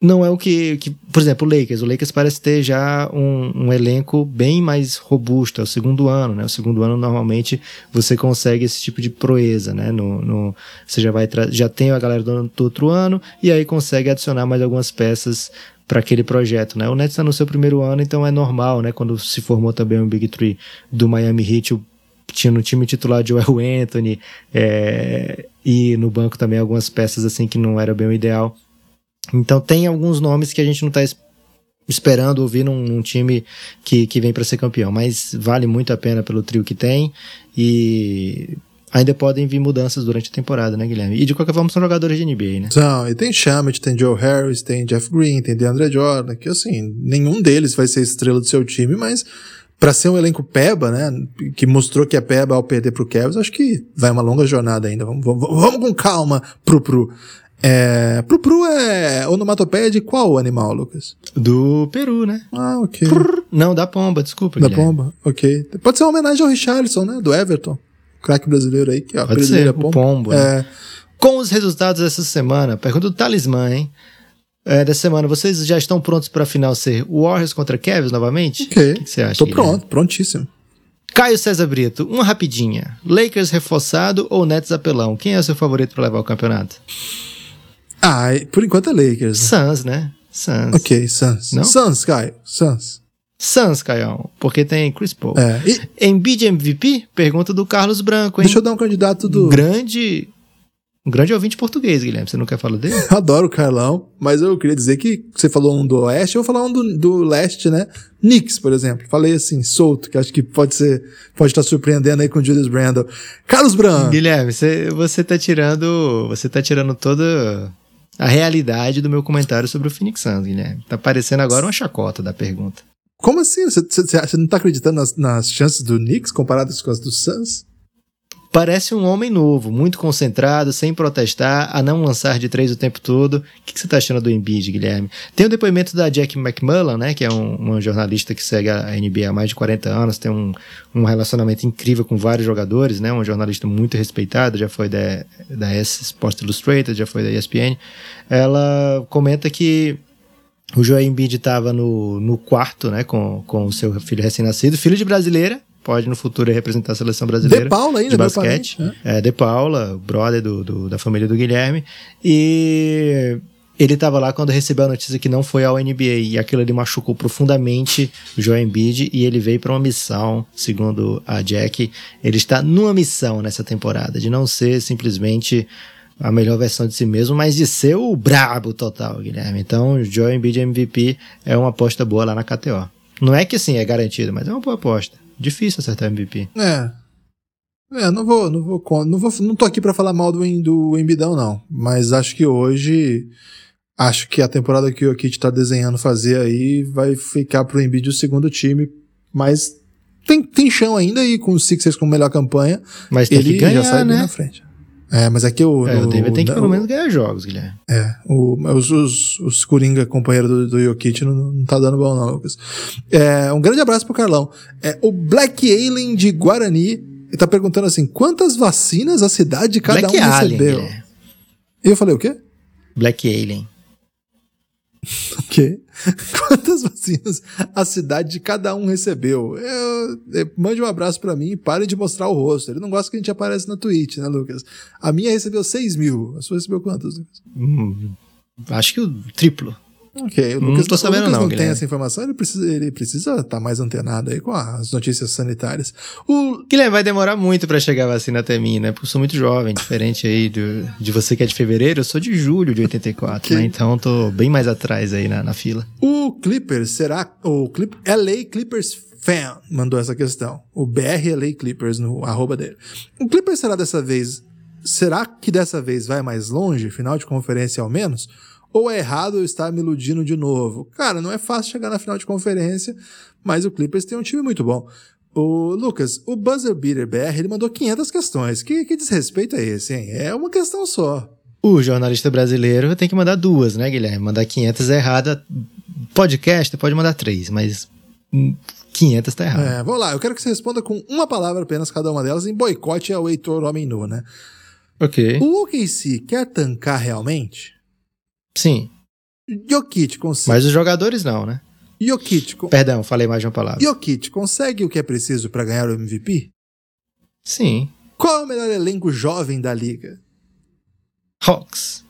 S3: não é o que, que, por exemplo, o Lakers. O Lakers parece ter já um, um, elenco bem mais robusto. É o segundo ano, né? O segundo ano normalmente você consegue esse tipo de proeza, né? No, no você já vai já tem a galera do, do outro ano e aí consegue adicionar mais algumas peças para aquele projeto, né? O Nets está no seu primeiro ano, então é normal, né? Quando se formou também o Big Three do Miami Heat, tinha no time titular Joel Anthony é, e no banco também algumas peças assim que não era bem o ideal. Então tem alguns nomes que a gente não está esperando ouvir num, num, time que, que vem para ser campeão, mas vale muito a pena pelo trio que tem e ainda podem vir mudanças durante a temporada, né, Guilherme? E de qualquer forma são jogadores de NBA, né?
S2: São, e tem Shamet, tem Joe Harris, tem Jeff Green, tem DeAndre Jordan, que assim, nenhum deles vai ser estrela do seu time, mas para ser um elenco peba, né, que mostrou que é peba ao perder pro Cavs, acho que vai uma longa jornada ainda. Vamos, vamos, vamos com calma pro pro. É, pro Pru é onomatopeia de qual animal, Lucas?
S3: Do Peru, né?
S2: Ah, ok.
S3: Prr, não, da pomba, desculpa.
S2: Da Guilherme. pomba, ok. Pode ser uma homenagem ao Richarlison, né? Do Everton craque brasileiro aí, que é
S3: Pode ser, pombo. pombo né? é. Com os resultados dessa semana, pergunta do Talismã, hein? É, dessa semana, vocês já estão prontos para a final ser Warriors contra Cavs novamente?
S2: Ok. O que você acha? Tô Guilherme? pronto, prontíssimo.
S3: Caio César Brito, uma rapidinha. Lakers reforçado ou Nets apelão? Quem é o seu favorito para levar o campeonato?
S2: Ah, por enquanto é Lakers.
S3: Suns, né? Suns.
S2: Ok, Suns. Não? Suns, Caio. Suns.
S3: Suns, Caião, porque tem Chris Paul.
S2: É,
S3: e... Embiid MVP? Pergunta do Carlos Branco, hein?
S2: Deixa eu dar um candidato do...
S3: Grande... Um grande ouvinte português, Guilherme. Você não quer falar dele?
S2: Adoro o Carlão, mas eu queria dizer que você falou um do Oeste, eu vou falar um do, do Leste, né? Knicks, por exemplo. Falei assim, solto, que acho que pode ser, pode estar surpreendendo aí com o Julius Brandle. Carlos Branco.
S3: Guilherme, você, você tá tirando, você tá tirando toda a realidade do meu comentário sobre o Phoenix Suns, Guilherme. Tá parecendo agora uma chacota da pergunta.
S2: Como assim? Você, não tá acreditando nas, nas, chances do Knicks comparadas com as do Suns?
S3: Parece um homem novo, muito concentrado, sem protestar, a não lançar de três o tempo todo. O que, você tá achando do Embiid, Guilherme? Tem o depoimento da Jack McMullen, né, que é um, uma jornalista que segue a NBA há mais de 40 anos, tem um, um relacionamento incrível com vários jogadores, né, uma jornalista muito respeitada, já foi da, da Sports Illustrated, já foi da ESPN. Ela comenta que o Joel Embiid estava no, no quarto, né, com, com o seu filho recém-nascido, filho de brasileira, pode no futuro representar a seleção brasileira.
S2: De Paula ainda,
S3: de basquete. Parente, é. é, De Paula, brother do, do, da família do Guilherme. E ele estava lá quando recebeu a notícia que não foi ao NBA e aquilo ali machucou profundamente o Joel Embiid e ele veio para uma missão, segundo a Jack, ele está numa missão nessa temporada de não ser simplesmente a melhor versão de si mesmo, mas de ser o brabo total, Guilherme. Então, Joe Embiid MVP é uma aposta boa lá na KTO. Não é que assim é garantido, mas é uma boa aposta. Difícil acertar MVP.
S2: É. É, não vou, não vou, não vou, não tô aqui para falar mal do, do Embidão não, mas acho que hoje acho que a temporada que o Kit tá desenhando fazer aí vai ficar pro Embiid o segundo time, mas tem, tem chão ainda e com os Sixers com melhor campanha,
S3: mas ele ganhar, já sai
S2: né? bem na frente. É, mas aqui o.
S3: É, o Denver tem que pelo menos ganhar jogos, Guilherme.
S2: É, o, os, os, os Coringa, companheiro do, do Jokic, não, não tá dando bom, não, Lucas. É, um grande abraço pro Carlão. É, o Black Alien de Guarani tá perguntando assim: quantas vacinas a cidade de cada
S3: Black
S2: um
S3: Alien,
S2: recebeu? E eu falei o quê?
S3: Black Alien.
S2: Quantas vacinas a cidade de cada um recebeu? Eu, eu, mande um abraço para mim e pare de mostrar o rosto. Ele não gosta que a gente apareça na Twitch, né, Lucas? A minha recebeu 6 mil. A sua recebeu quantas, Lucas?
S3: Hum, acho que o triplo.
S2: Ok, o
S3: Não
S2: Lucas
S3: tô sabendo
S2: o Lucas
S3: não,
S2: não tem essa informação, ele precisa ele precisa estar mais antenado aí com as notícias sanitárias. O
S3: Guilherme, vai demorar muito pra chegar a vacina até mim, né? Porque eu sou muito jovem, diferente aí do, de você que é de fevereiro, eu sou de julho de 84,
S2: Ok.
S3: né? Então tô bem mais atrás aí na, na fila.
S2: O Clippers será. O Clip, LA Clippers fan mandou essa questão. O BR LA Clippers no arroba dele. O Clippers será dessa vez. Será que dessa vez vai mais longe, final de conferência ao menos? Ou é errado eu estar me iludindo de novo? Cara, não é fácil chegar na final de conferência, mas o Clippers tem um time muito bom. O Lucas, o Buzzer Beater BR, ele mandou 500 questões. Que, que desrespeito é esse, hein? É uma questão só.
S3: O jornalista brasileiro tem que mandar duas, né, Guilherme? Mandar 500 é errado. Podcast pode mandar três, mas hum, 500 tá errado.
S2: É, vamos lá, eu quero que você responda com uma palavra apenas cada uma delas em boicote ao Heitor Homem Nu, né?
S3: Ok.
S2: O OKC quer tancar realmente?
S3: Sim,
S2: Jokic consegue.
S3: mas os jogadores não, né?
S2: Jokic, con-
S3: Perdão, falei mais de uma palavra.
S2: Jokic consegue o que é preciso para ganhar o MVP?
S3: Sim.
S2: Qual é o melhor elenco jovem da liga?
S3: Hawks.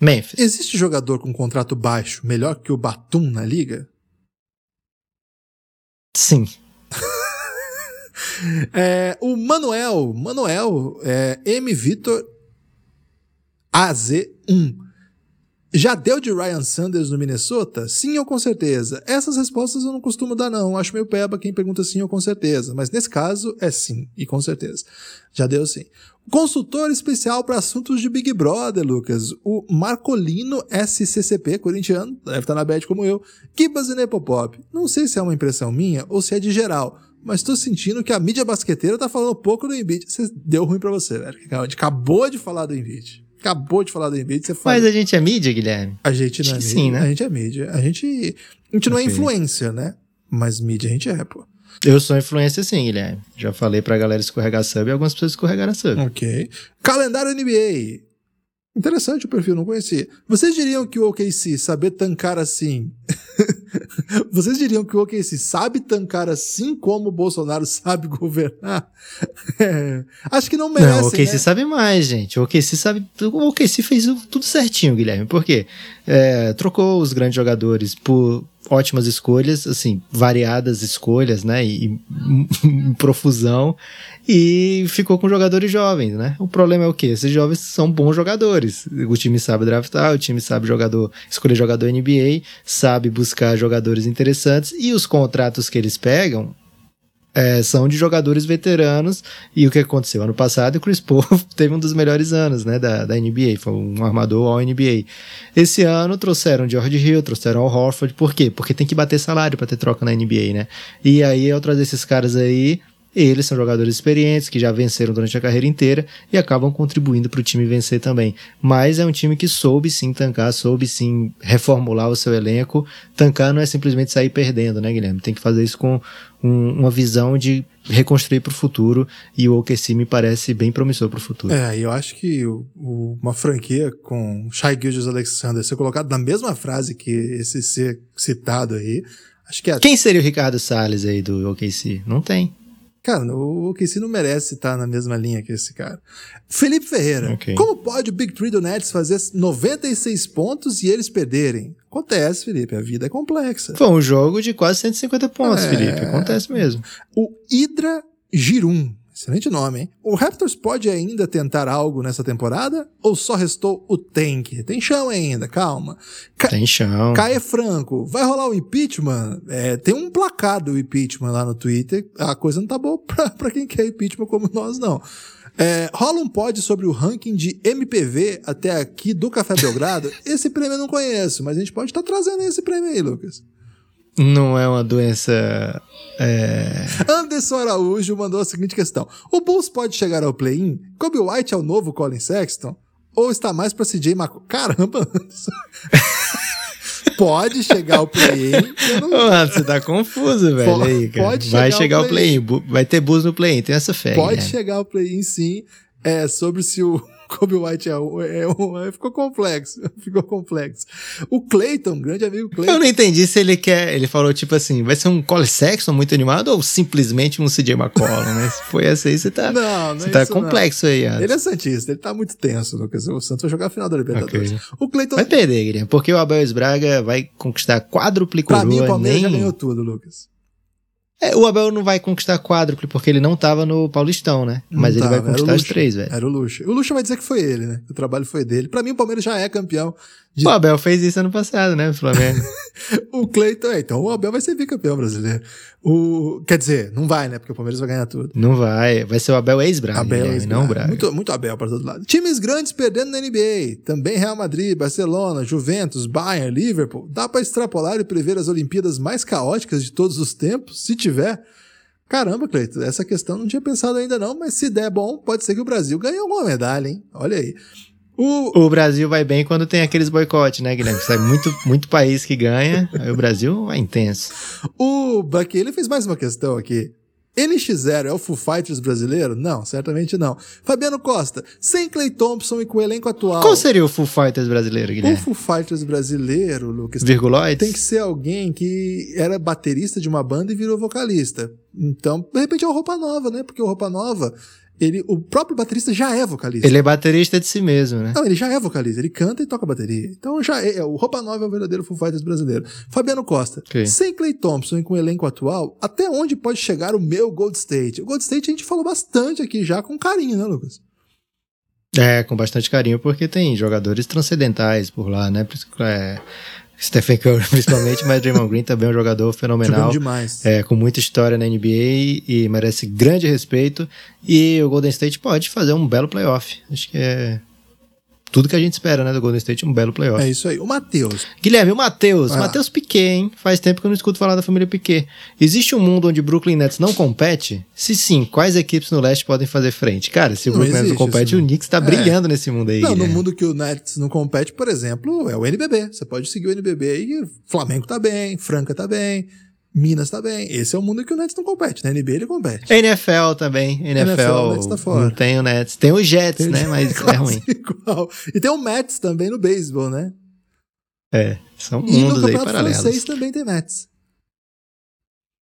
S3: Memphis.
S2: Existe jogador com contrato baixo melhor que o Batum na liga?
S3: Sim.
S2: É, o Manuel, Manuel, é, M. Vitor AZ1. Já deu de Ryan Sanders no Minnesota? Sim ou com certeza? Essas respostas eu não costumo dar, não. Acho meio peba quem pergunta sim ou com certeza. Mas nesse caso é sim e com certeza. Já deu sim. Consultor especial para assuntos de Big Brother, Lucas. O Marcolino SCCP, corintiano, deve estar na bad como eu. Kibas e Nepopop. Não sei se é uma impressão minha ou se é de geral, mas tô sentindo que a mídia basqueteira tá falando pouco do Embiid. Deu ruim pra você, velho. Acabou de falar do Embiid. Acabou de falar do Embiid, você fala.
S3: Mas a gente é mídia, Guilherme?
S2: A gente não é mídia.
S3: sim, né?
S2: A gente é mídia. A gente, a gente não é
S3: Ok.
S2: influencer, né? Mas mídia a gente é, pô.
S3: Eu sou influencer sim, Guilherme. Já falei pra galera escorregar sub e algumas pessoas escorregaram sub.
S2: Ok. Calendário NBA. Interessante o perfil, não conhecia. Vocês diriam que o OKC saber tancar assim. Vocês diriam que o OKC sabe tancar assim como o Bolsonaro sabe governar? É, Acho que não merece.
S3: Não, o OKC
S2: né?
S3: sabe mais, gente. O OKC sabe. O OKC fez tudo certinho, Guilherme. Por quê? É, trocou os grandes jogadores por ótimas escolhas, assim, variadas escolhas, né? E, e profusão. E ficou com jogadores jovens, né? O problema é o quê? Esses jovens são bons jogadores. O time sabe draftar, o time sabe jogador, escolher jogador NBA, sabe buscar jogadores interessantes e os contratos que eles pegam é, são de jogadores veteranos. E o que aconteceu? Ano passado, o Chris Paul teve um dos melhores anos né, da, da NBA, foi um armador ao NBA. Esse ano trouxeram George Hill, trouxeram Al Horford, por quê? Porque tem que bater salário para ter troca na NBA, né? E aí, ao trazer esses caras aí, eles são jogadores experientes que já venceram durante a carreira inteira e acabam contribuindo para o time vencer também. Mas é um time que soube sim tancar, soube sim reformular o seu elenco. Tancar não é simplesmente sair perdendo, né, Guilherme? Tem que fazer isso com um- uma visão de reconstruir para o futuro e o OKC me parece bem promissor para o futuro.
S2: É, e eu acho que o- o- uma franquia com Shai Gilgeous Alexander ser colocado na mesma frase que esse ser citado aí, acho que é
S3: Quem seria o Ricardo Salles aí do OKC? Não tem.
S2: Cara, o OKC não merece estar na mesma linha que esse cara. Felipe Ferreira.
S3: Ok.
S2: Como pode o Big Three do Nets fazer 96 pontos e eles perderem? Acontece, Felipe. A vida é complexa.
S3: Foi um jogo de quase 150 pontos,
S2: É.
S3: Felipe. Acontece mesmo.
S2: O Hydra Girum. Excelente nome, hein? O Raptors pode ainda tentar algo nessa temporada? Ou só restou o tank? Tem chão ainda, calma. Ca
S3: Tem chão.
S2: Caê Franco, vai rolar o impeachment? É, tem um placar do impeachment lá no Twitter. A coisa não tá boa pra, pra quem quer impeachment como nós, não. É, rola um pod sobre o ranking de MPV até aqui do Café Belgrado. esse prêmio eu não conheço, mas a gente pode estar trazendo esse prêmio aí, Lucas.
S3: Não é uma doença. É...
S2: Anderson Araújo mandou a seguinte questão: O Bulls pode chegar ao play-in? Kobe White é o novo Colin Sexton? Ou está mais pra CJ McCollum? Caramba, Anderson. pode chegar ao play-in. não-
S3: você tá confuso, velho.
S2: Pode-
S3: aí, cara.
S2: pode
S3: Vai
S2: chegar
S3: chegar
S2: ao
S3: play-in. Bu- Vai ter bus no play-in. Tem essa fé.
S2: Pode
S3: Guilherme.
S2: chegar ao play-in sim. É sobre se o Kobe White é um, é um, ficou complexo, ficou complexo. O Clayton, grande amigo Clayton.
S3: Eu não entendi se ele quer, ele falou tipo assim, vai ser um Cole Sexton muito animado ou simplesmente um CJ McCollum, né? Se foi essa aí, você tá,
S2: Não, não
S3: você
S2: é
S3: tá
S2: isso,
S3: complexo aí, Adams.
S2: Ele é Santista, ele tá muito tenso, Lucas. O Santos vai jogar a final da Libertadores.
S3: Ok.
S2: O Clayton,
S3: Vai perder, Guilherme, porque o Abel Esbraga vai conquistar quádruple
S2: pra
S3: coroa.
S2: mim, o Palmeiras
S3: nem...
S2: já ganhou tudo, Lucas.
S3: É, o Abel não vai conquistar quádruple porque ele não tava no Paulistão, né? Mas
S2: Não
S3: ele vai conquistar os três, velho.
S2: Era o Lucha. O Lucha vai dizer que foi ele, né? O trabalho foi dele. Pra mim, o Palmeiras já é campeão. De-
S3: O Abel fez isso ano passado, né, Flamengo?
S2: O Cleiton, é, então o Abel vai ser bicampeão brasileiro. O, quer dizer, não vai, né? Porque o Palmeiras vai ganhar tudo.
S3: não vai. Vai ser o Abel ex-Braga,
S2: Abel, esse
S3: não. Braga.
S2: Muito, muito Abel para todo lado. Times grandes perdendo na NBA. Também Real Madrid, Barcelona, Juventus, Bayern, Liverpool. Dá pra extrapolar e prever as Olimpíadas mais caóticas de todos os tempos? Se tiver. Caramba, Cleiton, essa questão não tinha pensado ainda não, mas se der bom, pode ser que o Brasil ganhe alguma medalha, hein? Olha aí. O,
S3: O Brasil vai bem quando tem aqueles boicotes, né, Guilherme? Sai muito, muito país que ganha, aí o Brasil vai intenso.
S2: O Bucky, ele fez mais uma questão aqui. NX0 é o Foo Fighters brasileiro? Não, certamente não. Fabiano Costa, sem Clay Thompson e com o elenco atual.
S3: Qual seria o Full Fighters brasileiro,
S2: O
S3: Guilherme?
S2: Foo Fighters brasileiro, Lucas,
S3: Virguloides?
S2: tem que ser alguém que era baterista de uma banda e virou vocalista. Então, de repente é o Roupa Nova, né? Porque o Roupa Nova, ele, o próprio baterista já é vocalista.
S3: Ele é baterista de si mesmo, né?
S2: Não, ele já é vocalista, ele canta e toca bateria. Então já é, é, o Roupa Nova é o verdadeiro Foo Fighters brasileiro. Fabiano Costa,
S3: Ok.
S2: sem Clay Thompson e com o elenco atual, até onde pode chegar o meu Gold State? O Gold State a gente falou bastante aqui já com carinho, né, Lucas?
S3: É, com bastante carinho, porque tem jogadores transcendentais por lá, né? É, Stephen Curry, principalmente, mas Draymond Green também é um jogador fenomenal.
S2: demais.
S3: É, com muita história na NBA e merece grande respeito. E o Golden State pode fazer um belo playoff. Acho que é tudo que a gente espera, né, do Golden State, um belo playoff.
S2: É isso aí. O Matheus.
S3: Guilherme, o Matheus.
S2: Ah.
S3: Matheus Piquet, hein? Faz tempo que eu não escuto falar da família Piquet. Existe um mundo onde o Brooklyn Nets não compete? Se sim, quais equipes no leste podem fazer frente? Cara, se o
S2: Não
S3: Brooklyn Nets não compete,
S2: isso,
S3: o
S2: não.
S3: Knicks tá
S2: É.
S3: brilhando nesse mundo aí.
S2: Não, no mundo que o Nets não compete, por exemplo, é o NBB. Você pode seguir o NBB e Flamengo tá bem, Franca tá bem, Minas tá bem. Esse é o mundo que o Nets não compete. Na NBA ele compete.
S3: NFL também. NFL,
S2: NFL, o Nets tá fora.
S3: não tem o Nets. Tem o Jets,
S2: Tem o
S3: né?
S2: Jets,
S3: Mas é ruim.
S2: igual. E tem o Mets também no beisebol, né?
S3: É, são
S2: E no
S3: mundos aí paralelos.
S2: Francês também tem Mets.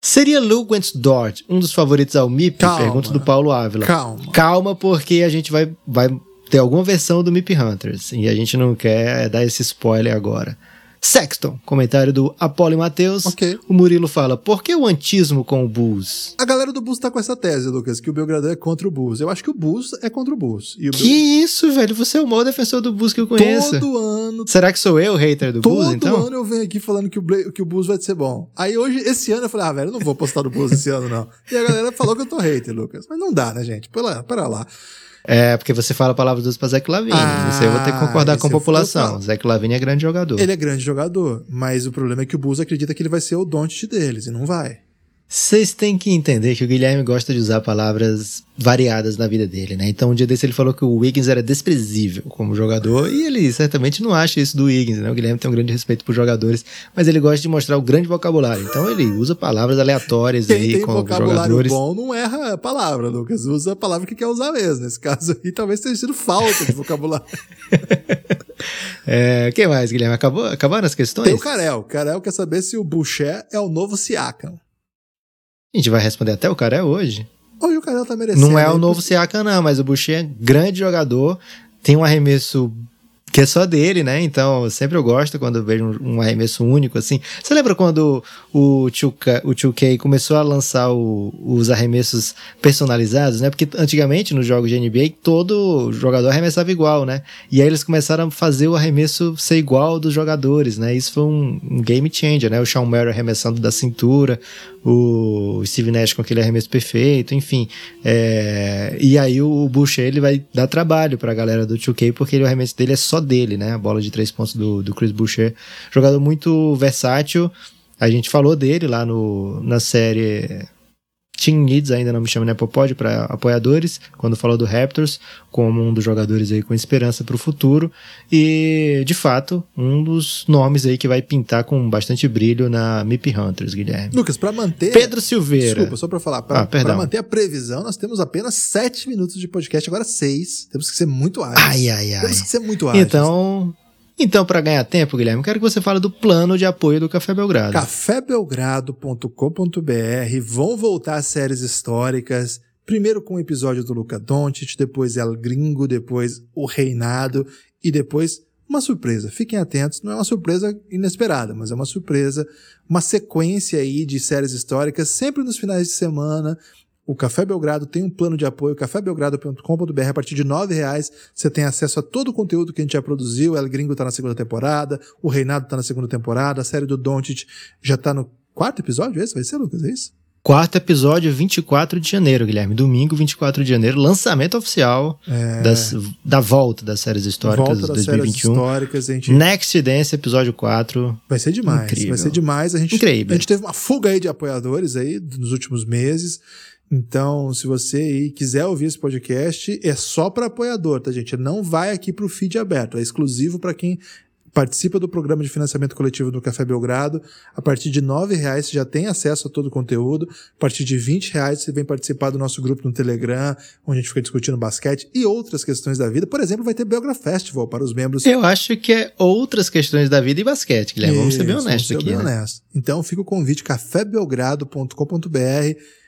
S3: Seria Lugwens Dort um dos favoritos ao MIP?
S2: Calma.
S3: Pergunta do Paulo Ávila.
S2: Calma.
S3: Calma, porque a gente vai, vai ter alguma versão do MIP Hunters. E a gente não quer dar esse spoiler agora. Sexton, comentário do Apolo e Matheus.
S2: Ok.
S3: O Murilo fala: por que o antismo com o Bulls?
S2: A galera do Bulls tá com essa tese, Lucas, que o Belgradão é contra o Bulls. Eu acho que o Bulls é contra o Bulls. O
S3: Que isso, velho? Você é o maior defensor do Bulls que eu
S2: Bel-
S3: conheço.
S2: Todo ano,
S3: Será que sou eu o hater do
S2: todo
S3: Bulls, então?
S2: ano eu venho aqui falando que o, Bla- que o Bulls vai ser bom. Aí hoje, esse ano, eu falei, ah, velho, eu não vou postar do Bulls esse ano, não. E a galera falou que eu tô hater, Lucas. Mas não dá, né, gente? Pera, pera lá.
S3: É, porque você fala palavras doces pra Zach Lavine.
S2: Ah,
S3: Isso aí eu vou ter que concordar com a
S2: eu
S3: população. Zach Lavine é grande jogador.
S2: Ele é grande jogador, mas o problema é que o Bulls acredita que ele vai ser o Doncic deles, e não vai.
S3: Vocês têm que entender que o Guilherme gosta de usar palavras variadas na vida dele, né? Então, um dia desse ele falou que o Wiggins era desprezível como jogador, e ele certamente não acha isso do Wiggins, né? O Guilherme tem um grande respeito por jogadores, mas ele gosta de mostrar o grande vocabulário. Então, ele usa palavras aleatórias
S2: Quem
S3: aí
S2: tem
S3: com
S2: vocabulário
S3: jogadores.
S2: bom não erra a palavra, Lucas. Usa a palavra que quer usar mesmo. Nesse caso aí, talvez tenha sido falta de vocabulário.
S3: É, o que mais, Guilherme? Acabou, acabaram as questões?
S2: Tem o Carel. O Carel quer saber se o Boucher é o novo Siakam.
S3: A gente vai responder até o cara é hoje.
S2: Hoje o Carel tá merecendo.
S3: Não é o
S2: aí,
S3: novo Siakam, não, mas o Boucher é grande jogador, tem um arremesso que é só dele, né? Então, sempre eu gosto quando eu vejo um, um arremesso único, assim. Você lembra quando o 2K, o 2K começou a lançar o- os arremessos personalizados, né? Porque antigamente, nos jogos de NBA, todo jogador arremessava igual, né? E aí eles começaram a fazer o arremesso ser igual dos jogadores, né? Isso foi um, um game changer, né? O Sean Murray arremessando da cintura, o Steve Nash com aquele arremesso perfeito, enfim. É, e aí o Boucher ele vai dar trabalho pra galera do 2K, porque ele- o arremesso dele é só dele, né? A bola de três pontos do, do Chris Boucher. Jogador muito versátil. A gente falou dele lá no, na série Team Needs ainda não me chama Nepopod para apoiadores, quando falou do Raptors, como um dos jogadores aí com esperança para o futuro. E, de fato, um dos nomes aí que vai pintar com bastante brilho na MIP Hunters, Guilherme.
S2: Lucas, para manter.
S3: Pedro Silveira.
S2: Desculpa, só para falar. Para ah, manter a previsão, nós temos apenas sete minutos de podcast, agora seis. Temos que ser muito ágeis.
S3: Ai, ai, ai.
S2: Temos que ser muito ágeis.
S3: Então, então, para ganhar tempo, Guilherme, quero que você fale do plano de apoio do Café Belgrado.
S2: cafébelgrado.com.br vão voltar séries históricas, primeiro com o episódio do Luca Doncic, depois El Gringo, depois O Reinado e depois uma surpresa. Fiquem atentos, não é uma surpresa inesperada, mas é uma surpresa, uma sequência aí de séries históricas, sempre nos finais de semana, o Café Belgrado tem um plano de apoio, cafébelgrado.com.br. A partir de R$ reais você tem acesso a todo o conteúdo que a gente já produziu. O El Gringo tá na segunda temporada, o Reinado tá na segunda temporada, a série do Doncic já tá no quarto episódio, esse vai ser, Lucas? É isso?
S3: Quarto episódio, 24 de janeiro, Guilherme. Domingo, 24 de janeiro, lançamento oficial é... das, da volta das séries históricas volta das 2021. Séries históricas, a gente... Next Dance, episódio 4.
S2: Vai ser demais. Incrível. Vai ser demais. A gente,
S3: Incrível.
S2: A gente teve uma fuga aí de apoiadores aí nos últimos meses. Então, se você quiser ouvir esse podcast, é só para apoiador, tá, gente? Não vai aqui para o feed aberto, é exclusivo para quem participa do programa de financiamento coletivo do Café Belgrado. A partir de R$ reais você já tem acesso a todo o conteúdo. A partir de R$ reais você vem participar do nosso grupo no Telegram, onde a gente fica discutindo basquete e outras questões da vida. Por exemplo, vai ter Belgra Festival para os membros.
S3: Eu acho que é outras questões da vida e basquete, Guilherme. Vamos ser bem honestos aqui. Vamos ser bem né? honestos.
S2: Então fica o convite cafébelgrado.com.br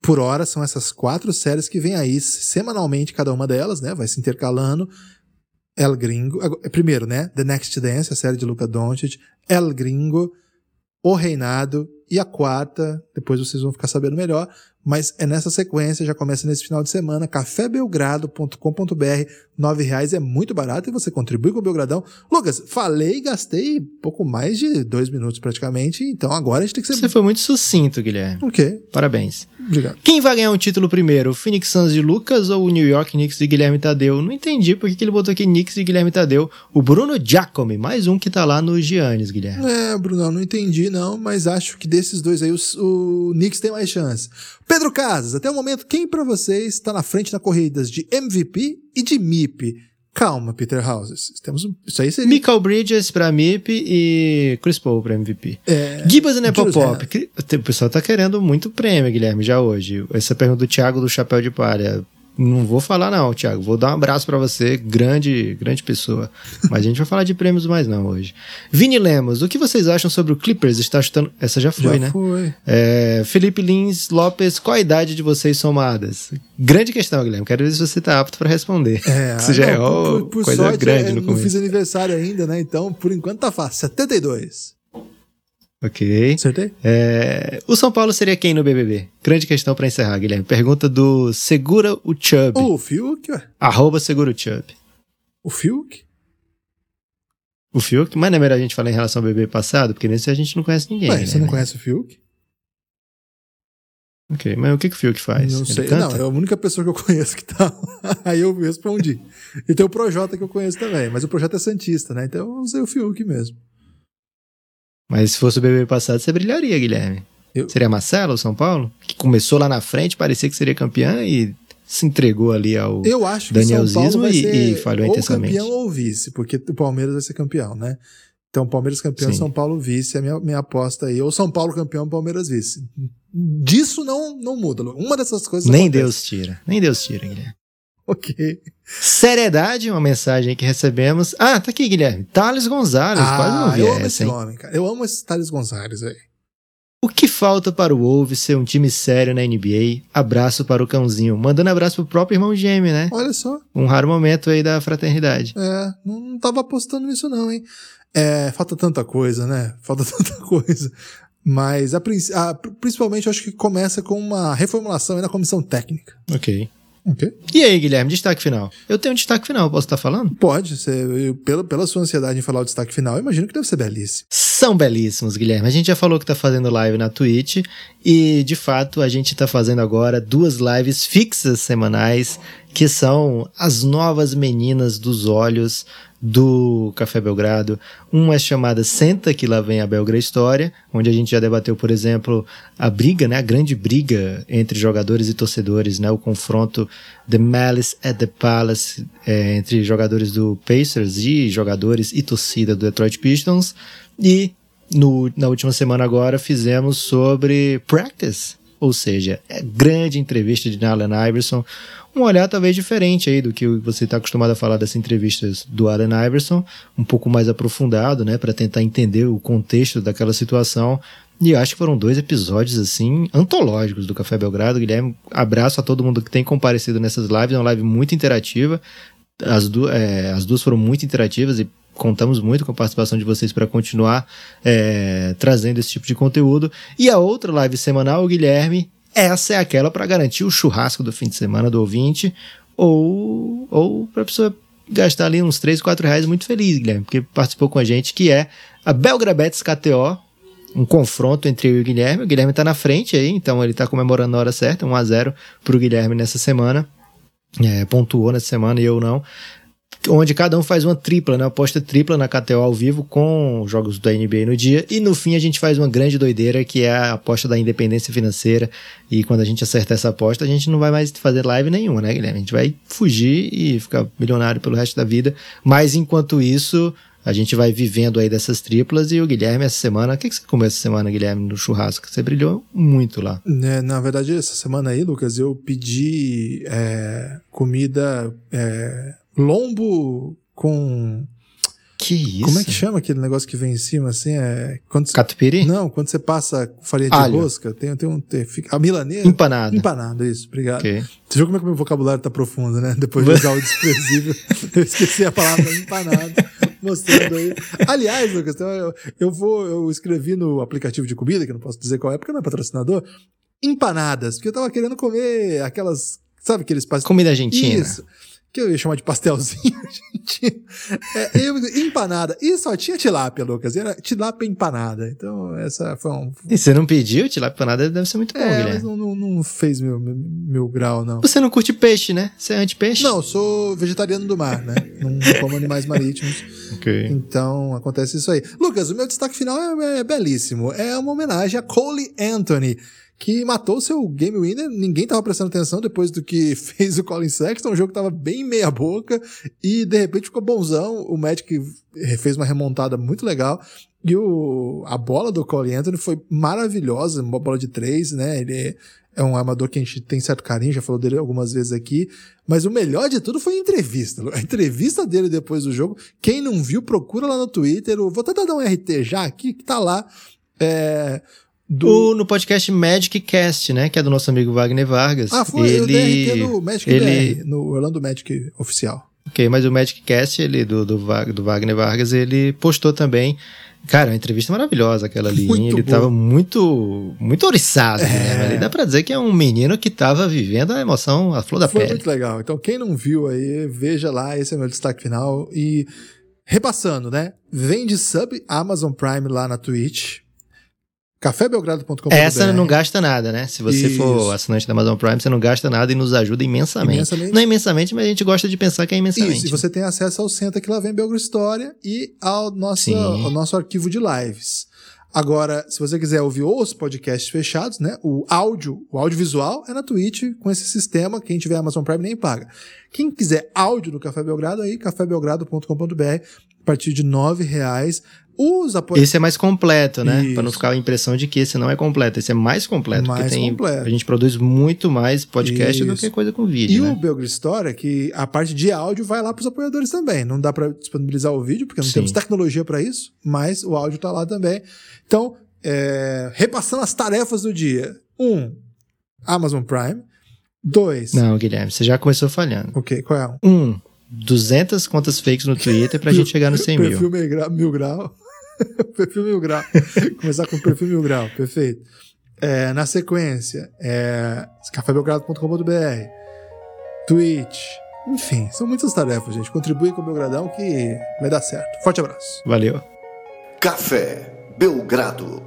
S2: por hora são essas quatro séries que vêm aí semanalmente, cada uma delas, né? Vai se intercalando. El Gringo, primeiro, né? The Next Dance, a série de Luca Doncic, El Gringo, O Reinado e a quarta, depois vocês vão ficar sabendo melhor, mas é nessa sequência, já começa nesse final de semana, cafébelgrado.com.br, nove reais é muito barato e você contribui com o Belgradão. Lucas, falei e gastei pouco mais de dois minutos praticamente, então agora a gente tem que ser...
S3: Você foi muito sucinto, Guilherme.
S2: Ok.
S3: Parabéns.
S2: Obrigado.
S3: Quem vai ganhar um título primeiro, o Phoenix Suns de Lucas ou o New York Knicks de Guilherme Tadeu? Não entendi por que ele botou aqui Knicks de Guilherme Tadeu. O Bruno Giacomi, mais um que tá lá no Giannis, Guilherme.
S2: É, Bruno, não entendi não, mas acho que desses dois aí o, o Knicks tem mais chance. Pedro Casas, até o momento, quem para vocês está na frente na corridas de MVP e de MIP? Calma, Peter Houses. Temos um, isso aí seria...
S3: Michael Bridges pra MIP e Chris Paul pra MVP.
S2: É...
S3: Gibas e Nepopop. O pessoal tá querendo muito prêmio, Guilherme, já hoje. Essa pergunta do Thiago do Chapéu de Palha. Não vou falar não, Thiago. Vou dar um abraço para você, grande, grande pessoa. Mas a gente vai falar de prêmios mais não hoje. Vini Lemos, o que vocês acham sobre o Clippers está chutando... Essa já foi,
S2: já
S3: né?
S2: foi.
S3: É, Felipe Lins Lopes, qual a idade de vocês somadas? Grande questão, Guilherme. Quero ver se você está apto para responder.
S2: É,
S3: Isso já é
S2: não, é
S3: por, por coisa sorte, grande é, no começo.
S2: Não fiz aniversário ainda, né? Então, por enquanto tá fácil. 72.
S3: Ok.
S2: Acertei?
S3: É... O São Paulo seria quem no BBB? Grande questão para encerrar, Guilherme. Pergunta do Segura o Chubb.
S2: Oh, o Fiuk, ué.
S3: Arroba Segura o Chubb.
S2: O Fiuk?
S3: O Fiuk? Mas não é melhor a gente falar em relação ao BBB passado? Porque nesse a gente não conhece ninguém.
S2: Ué,
S3: né?
S2: você não conhece o Fiuk?
S3: Ok, mas o que, que o Fiuk faz?
S2: Não sei, não, é a única pessoa que eu conheço que tá. Aí eu respondi. E tem o Projota que eu conheço também, mas o projeto é Santista, né? Então eu usei o Fiuk mesmo.
S3: Mas se fosse o BBB passado, você brilharia, Guilherme. Eu... Seria Marcelo, São Paulo? Que começou lá na frente, parecia que seria campeão e se entregou ali ao
S2: Eu acho
S3: Daniel
S2: que São Paulo vai
S3: e,
S2: ser
S3: e falhou
S2: ou
S3: intensamente.
S2: campeão ou vice, porque o Palmeiras vai ser campeão, né? Então, Palmeiras campeão,
S3: Sim.
S2: São Paulo vice, é a minha, minha aposta aí. Ou São Paulo campeão, Palmeiras vice. Disso não, não muda. Uma dessas coisas
S3: Nem
S2: acontece.
S3: Deus tira. Nem Deus tira, Guilherme.
S2: Ok.
S3: Seriedade, uma mensagem que recebemos. Ah, tá aqui, Guilherme. Thales Gonzalez, quase não
S2: Ah,
S3: vi
S2: eu amo
S3: essa,
S2: esse
S3: hein?
S2: homem, cara. Eu amo esse Thales Gonzalez, velho.
S3: O que falta para o Wolves ser um time sério na NBA? Abraço para o cãozinho. Mandando abraço pro próprio irmão gêmeo, né?
S2: Olha só.
S3: Um raro momento aí da fraternidade.
S2: É, não, tava apostando nisso não, hein? É, falta tanta coisa, né? Falta tanta coisa. Mas a, a- principalmente eu acho que começa com uma reformulação aí na comissão técnica.
S3: Ok.
S2: Ok?
S3: E aí, Guilherme, destaque final? Eu tenho um destaque final, posso estar falando?
S2: Pode. Eu, pela, pela sua ansiedade em falar o destaque final, eu imagino que deve ser belíssimo.
S3: São belíssimos, Guilherme. A gente já falou que tá fazendo live na Twitch e, de fato, a gente tá fazendo agora duas lives fixas semanais que são as novas meninas dos olhos do Café Belgrado. Uma é chamada Senta que lá vem a Belgra História, onde a gente já debateu, por exemplo, a briga, né, a grande briga entre jogadores e torcedores, né, o confronto The Malice at the Palace é, entre jogadores do Pacers e jogadores e torcida do Detroit Pistons. E no, na última semana agora fizemos sobre Practice, ou seja, é grande entrevista de Allen Iverson, um olhar talvez diferente aí do que você está acostumado a falar dessas entrevistas do Allen Iverson, um pouco mais aprofundado, né, para tentar entender o contexto daquela situação. E acho que foram dois episódios, assim, antológicos do Café Belgrado. Guilherme, abraço a todo mundo que tem comparecido nessas lives. É uma live muito interativa. As, du é, as duas foram muito interativas e contamos muito com a participação de vocês para continuar é, trazendo esse tipo de conteúdo. E a outra live semanal, o Guilherme, essa é aquela para garantir o churrasco do fim de semana do ouvinte ou, ou para a pessoa gastar ali uns 3, 4 reais muito feliz, Guilherme, porque participou com a gente, que é a Belgrabetes KTO, um confronto entre eu e o Guilherme. O Guilherme está na frente aí, então ele está comemorando na hora certa, 1 a 0 para o Guilherme nessa semana. É, pontuou nessa semana e eu não onde cada um faz uma tripla, né? Aposta tripla na KTO ao vivo com jogos da NBA no dia. E no fim a gente faz uma grande doideira que é a aposta da independência financeira. E quando a gente acertar essa aposta, a gente não vai mais fazer live nenhuma, né, Guilherme? A gente vai fugir e ficar milionário pelo resto da vida. Mas enquanto isso, a gente vai vivendo aí dessas triplas e o Guilherme essa semana, o que, que você comeu essa semana, Guilherme, no churrasco? Você brilhou muito lá.
S2: É, na verdade, essa semana aí, Lucas, eu pedi é, comida é, lombo com.
S3: Que isso?
S2: Como é que chama aquele negócio que vem em cima assim? É, quando
S3: Catupiry?
S2: Não, quando você passa farinha de
S3: Alho.
S2: rosca, tem, tem um. Tem, fica, a milanesa.
S3: Empanada.
S2: Empanada, isso, obrigado.
S3: Ok.
S2: Você viu como é que o meu vocabulário tá profundo, né? Depois de usar o desprezível, eu esqueci a palavra empanada, mostrando aí. Aliás, Lucas, então eu, eu vou, eu escrevi no aplicativo de comida, que eu não posso dizer qual é, porque não é patrocinador, empanadas, porque eu tava querendo comer aquelas, sabe aqueles pastéis?
S3: Comida argentina.
S2: Isso. Que eu ia chamar de pastelzinho argentino. É, eu, empanada. E só tinha tilápia, Lucas. Era tilápia empanada. Então, essa foi um.
S3: E você não pediu? Tilápia empanada deve ser muito bom,
S2: É,
S3: Guilherme.
S2: mas não, não, não fez meu, meu, meu grau, não.
S3: Você não curte peixe, né? Você é anti-peixe?
S2: Não, eu sou vegetariano do mar, né? Não, não como animais marítimos.
S3: Ok.
S2: Então, acontece isso aí. Lucas, o meu destaque final é, é belíssimo. É uma homenagem a Cole Anthony, que matou seu game winner. Ninguém tava prestando atenção depois do que fez o Colin Sexton. O jogo tava bem meia boca e de repente ficou bonzão. O Magic fez uma remontada muito legal. E o, a bola do Cole Anthony foi maravilhosa, uma bola de três, né? Ele é um armador que a gente tem certo carinho, já falou dele algumas vezes aqui. Mas o melhor de tudo foi a entrevista. A entrevista dele depois do jogo. Quem não viu, procura lá no Twitter. Vou tentar dar um RT já aqui, que tá lá. É, do...
S3: O, no podcast Magic Cast, né? Que é do nosso amigo Wagner Vargas.
S2: Ah, foi o
S3: ele...
S2: DRT no Magic
S3: ele-
S2: BR, no Orlando Magic oficial.
S3: Ok, mas o Magic Cast, ele, do, do, do Wagner Vargas, ele postou também. Cara, uma entrevista maravilhosa aquela ali.
S2: Muito?
S3: Ele
S2: boa.
S3: tava muito, muito oriçado,
S2: É.
S3: né? Ali dá pra dizer que é um menino que tava vivendo a emoção, a flor da
S2: Foi
S3: pele.
S2: muito legal. Então, quem não viu aí, veja lá, esse é meu destaque final. E repassando, né? Vende sub Amazon Prime lá na Twitch. cafébelgrado.com.br
S3: Essa não gasta nada, né? Se você
S2: Isso.
S3: for assinante da Amazon Prime, você não gasta nada e nos ajuda imensamente.
S2: Imensamente.
S3: Não é imensamente, mas a gente gosta de pensar que é imensamente.
S2: Isso, e você tem acesso ao Senta que lá vem Belgra História e ao nosso,
S3: Sim.
S2: ao nosso arquivo de lives. Agora, se você quiser ouvir os podcasts fechados, né? O áudio, o audiovisual é na Twitch com esse sistema. Quem tiver Amazon Prime nem paga. Quem quiser áudio do Café Belgrado, aí, cafébelgrado.com.br, a partir de 9 reais. Os apoiadores.
S3: Esse é mais completo, né? Pra não ficar a impressão de que esse não é completo. Esse é mais completo.
S2: Mais
S3: porque tem,
S2: completo.
S3: A gente produz muito mais podcast do
S2: Isso.
S3: que coisa com
S2: E
S3: vídeo,
S2: o
S3: né?
S2: Belgra História, que a parte de áudio vai lá para os apoiadores também. Não dá para disponibilizar o vídeo, porque não
S3: Sim.
S2: temos tecnologia para isso, mas o áudio tá lá também. Então, é, repassando as tarefas do dia. Um, Amazon Prime. Dois,
S3: Não, Guilherme, você já começou falhando.
S2: ok, qual é um?
S3: Um, 200 contas fakes no Twitter pra gente chegar no 100 mil.
S2: Perfil mil grau. Perfil mil grau. Começar com perfil mil grau, perfeito. É, na sequência, é, cafébelgrado.com.br, Twitch, enfim, são muitas tarefas, gente. Contribui com o Belgradão que vai dar certo. Forte abraço.
S3: Valeu.
S1: Café Belgrado.